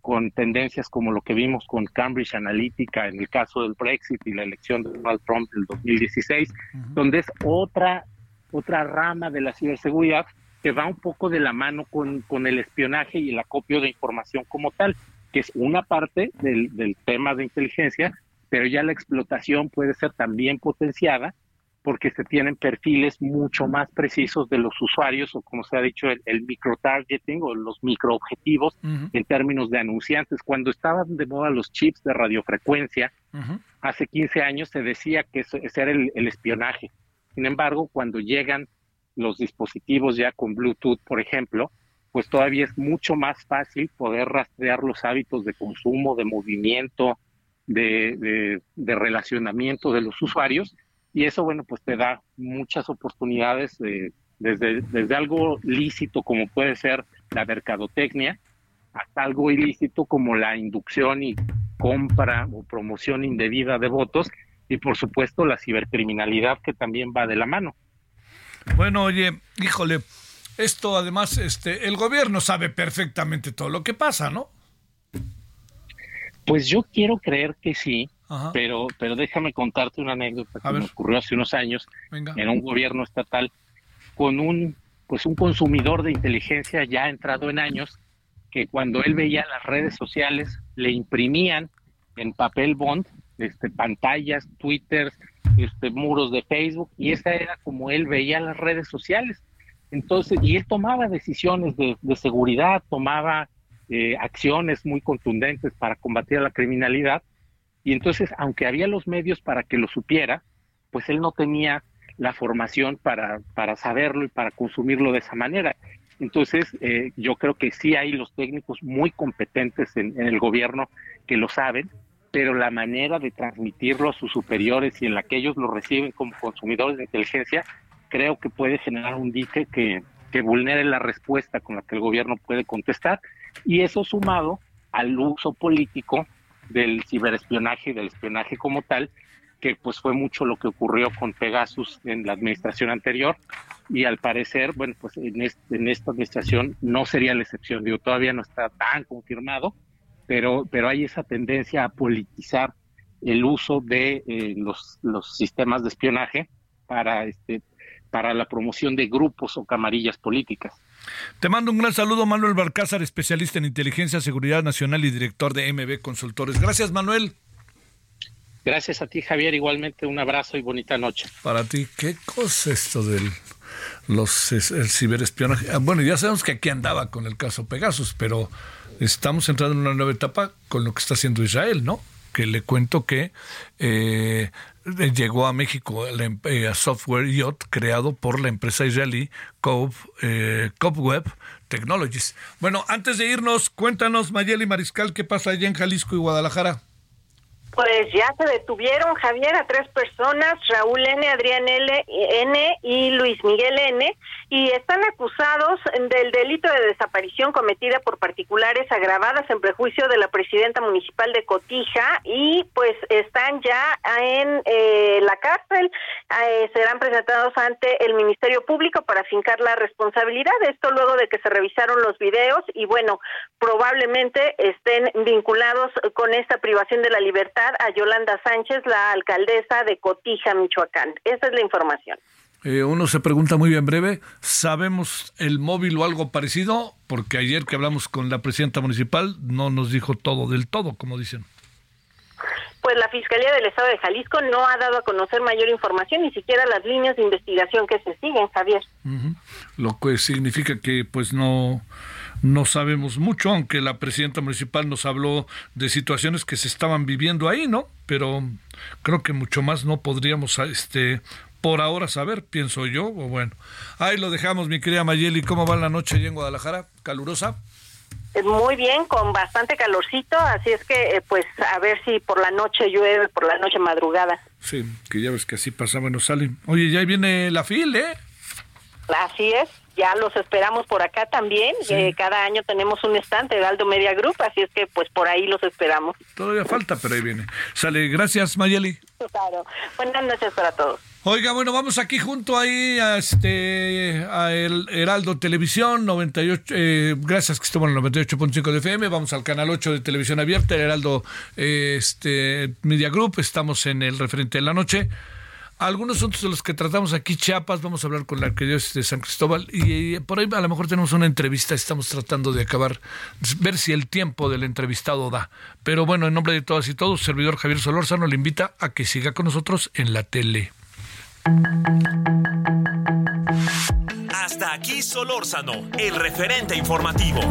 con tendencias como lo que vimos con Cambridge Analytica en el caso del Brexit y la elección de Donald Trump del 2016, donde es otra otra rama de la ciberseguridad que va un poco de la mano con, con el espionaje y el acopio de información como tal, que es una parte del, del tema de inteligencia, pero ya la explotación puede ser también potenciada porque se tienen perfiles mucho más precisos de los usuarios o como se ha dicho el, el micro-targeting o los microobjetivos en términos de anunciantes. Cuando estaban de moda los chips de radiofrecuencia, hace 15 años se decía que ese era el, el, espionaje. Sin embargo, cuando llegan los dispositivos ya con Bluetooth, por ejemplo, pues todavía es mucho más fácil poder rastrear los hábitos de consumo, de movimiento, de, de, de relacionamiento de los usuarios y eso, bueno, pues te da muchas oportunidades de, desde, desde algo lícito como puede ser la mercadotecnia, hasta algo ilícito como la inducción y compra o promoción indebida de votos y por supuesto la cibercriminalidad que también va de la mano. Bueno, oye, híjole, esto además, este, el gobierno sabe perfectamente todo lo que pasa, ¿no? Pues yo quiero creer que sí, pero, pero déjame contarte una anécdota que me ocurrió hace unos años en un gobierno estatal con un pues un consumidor de inteligencia ya entrado en años que cuando él veía las redes sociales le imprimían en papel bond este pantallas, twitters, este muros de Facebook y esa era como él veía las redes sociales. Entonces, y él tomaba decisiones de, de seguridad, tomaba eh, acciones muy contundentes para combatir la criminalidad y entonces, aunque había los medios para que lo supiera, pues él no tenía la formación para, para saberlo y para consumirlo de esa manera. Entonces, eh, yo creo que sí hay los técnicos muy competentes en, el gobierno que lo saben, pero la manera de transmitirlo a sus superiores y en la que ellos lo reciben como consumidores de inteligencia, creo que puede generar un dique que, que vulnere la respuesta con la que el gobierno puede contestar. Y eso sumado al uso político del ciberespionaje y del espionaje como tal, que pues fue mucho lo que ocurrió con Pegasus en la administración anterior y al parecer, bueno, pues en, este, en esta administración no sería la excepción, digo, todavía no está tan confirmado, pero, pero hay esa tendencia a politizar el uso de eh, los, los sistemas de espionaje para, este, para la promoción de grupos o camarillas políticas. Te mando un gran saludo, Manuel Barcázar, especialista en inteligencia, seguridad nacional y director de MB Consultores. Gracias, Manuel. Gracias a ti, Javier. Igualmente un abrazo y bonita noche. Para ti, ¿qué cosa esto del los el ciberespionaje? Ah, bueno, ya sabemos que aquí andaba con el caso Pegasus, pero estamos entrando en una nueva etapa con lo que está haciendo Israel, ¿no? Que le cuento que eh, llegó a México el eh, software Yacht creado por la empresa israelí Cove, eh, Technologies. Bueno, antes de irnos, cuéntanos, Mayeli Mariscal, qué pasa allá en Jalisco y Guadalajara. Pues ya se detuvieron, Javier, a tres personas, Raúl N., Adrián L. N. y Luis Miguel N., y están acusados del delito de desaparición cometida por particulares agravadas en prejuicio de la presidenta municipal de Cotija y pues están ya en eh, la cárcel, eh, serán presentados ante el Ministerio Público para fincar la responsabilidad, esto luego de que se revisaron los videos y bueno, probablemente estén vinculados con esta privación de la libertad a Yolanda Sánchez, la alcaldesa de Cotija, Michoacán. Esa es la información. Eh, uno se pregunta muy bien breve, ¿sabemos el móvil o algo parecido? Porque ayer que hablamos con la presidenta municipal no nos dijo todo del todo, como dicen. Pues la Fiscalía del Estado de Jalisco no ha dado a conocer mayor información, ni siquiera las líneas de investigación que se siguen, Javier. Uh -huh. Lo que significa que pues no no sabemos mucho, aunque la presidenta municipal nos habló de situaciones que se estaban viviendo ahí, ¿no? Pero creo que mucho más no podríamos este por ahora saber, pienso yo, o bueno. Ahí lo dejamos, mi querida Mayeli, ¿cómo va la noche allá en Guadalajara? ¿Calurosa? Muy bien, con bastante calorcito, así es que pues a ver si por la noche llueve, por la noche madrugada. Sí, que ya ves que así pasa, bueno, salen. Oye, ya viene la FIL, ¿eh? Así es, ya los esperamos por acá también. Sí. Eh, cada año tenemos un estante de Aldo Media Group, así es que pues por ahí los esperamos. Todavía falta, pero ahí viene. Sale, gracias Mayeli. Claro. Buenas noches para todos. Oiga, bueno, vamos aquí junto ahí a este a el Heraldo Televisión 98, eh, gracias que estamos en el 98.5 de FM, vamos al canal 8 de televisión abierta, el Heraldo eh, este Media Group, estamos en el referente de la noche. Algunos asuntos de los que tratamos aquí, Chiapas, vamos a hablar con la arquidiócesis de San Cristóbal y, por ahí a lo mejor tenemos una entrevista, estamos tratando de acabar, ver si el tiempo del entrevistado da. Pero bueno, en nombre de todas y todos, servidor Javier Solórzano le invita a que siga con nosotros en la tele. Hasta aquí Solórzano, el referente informativo.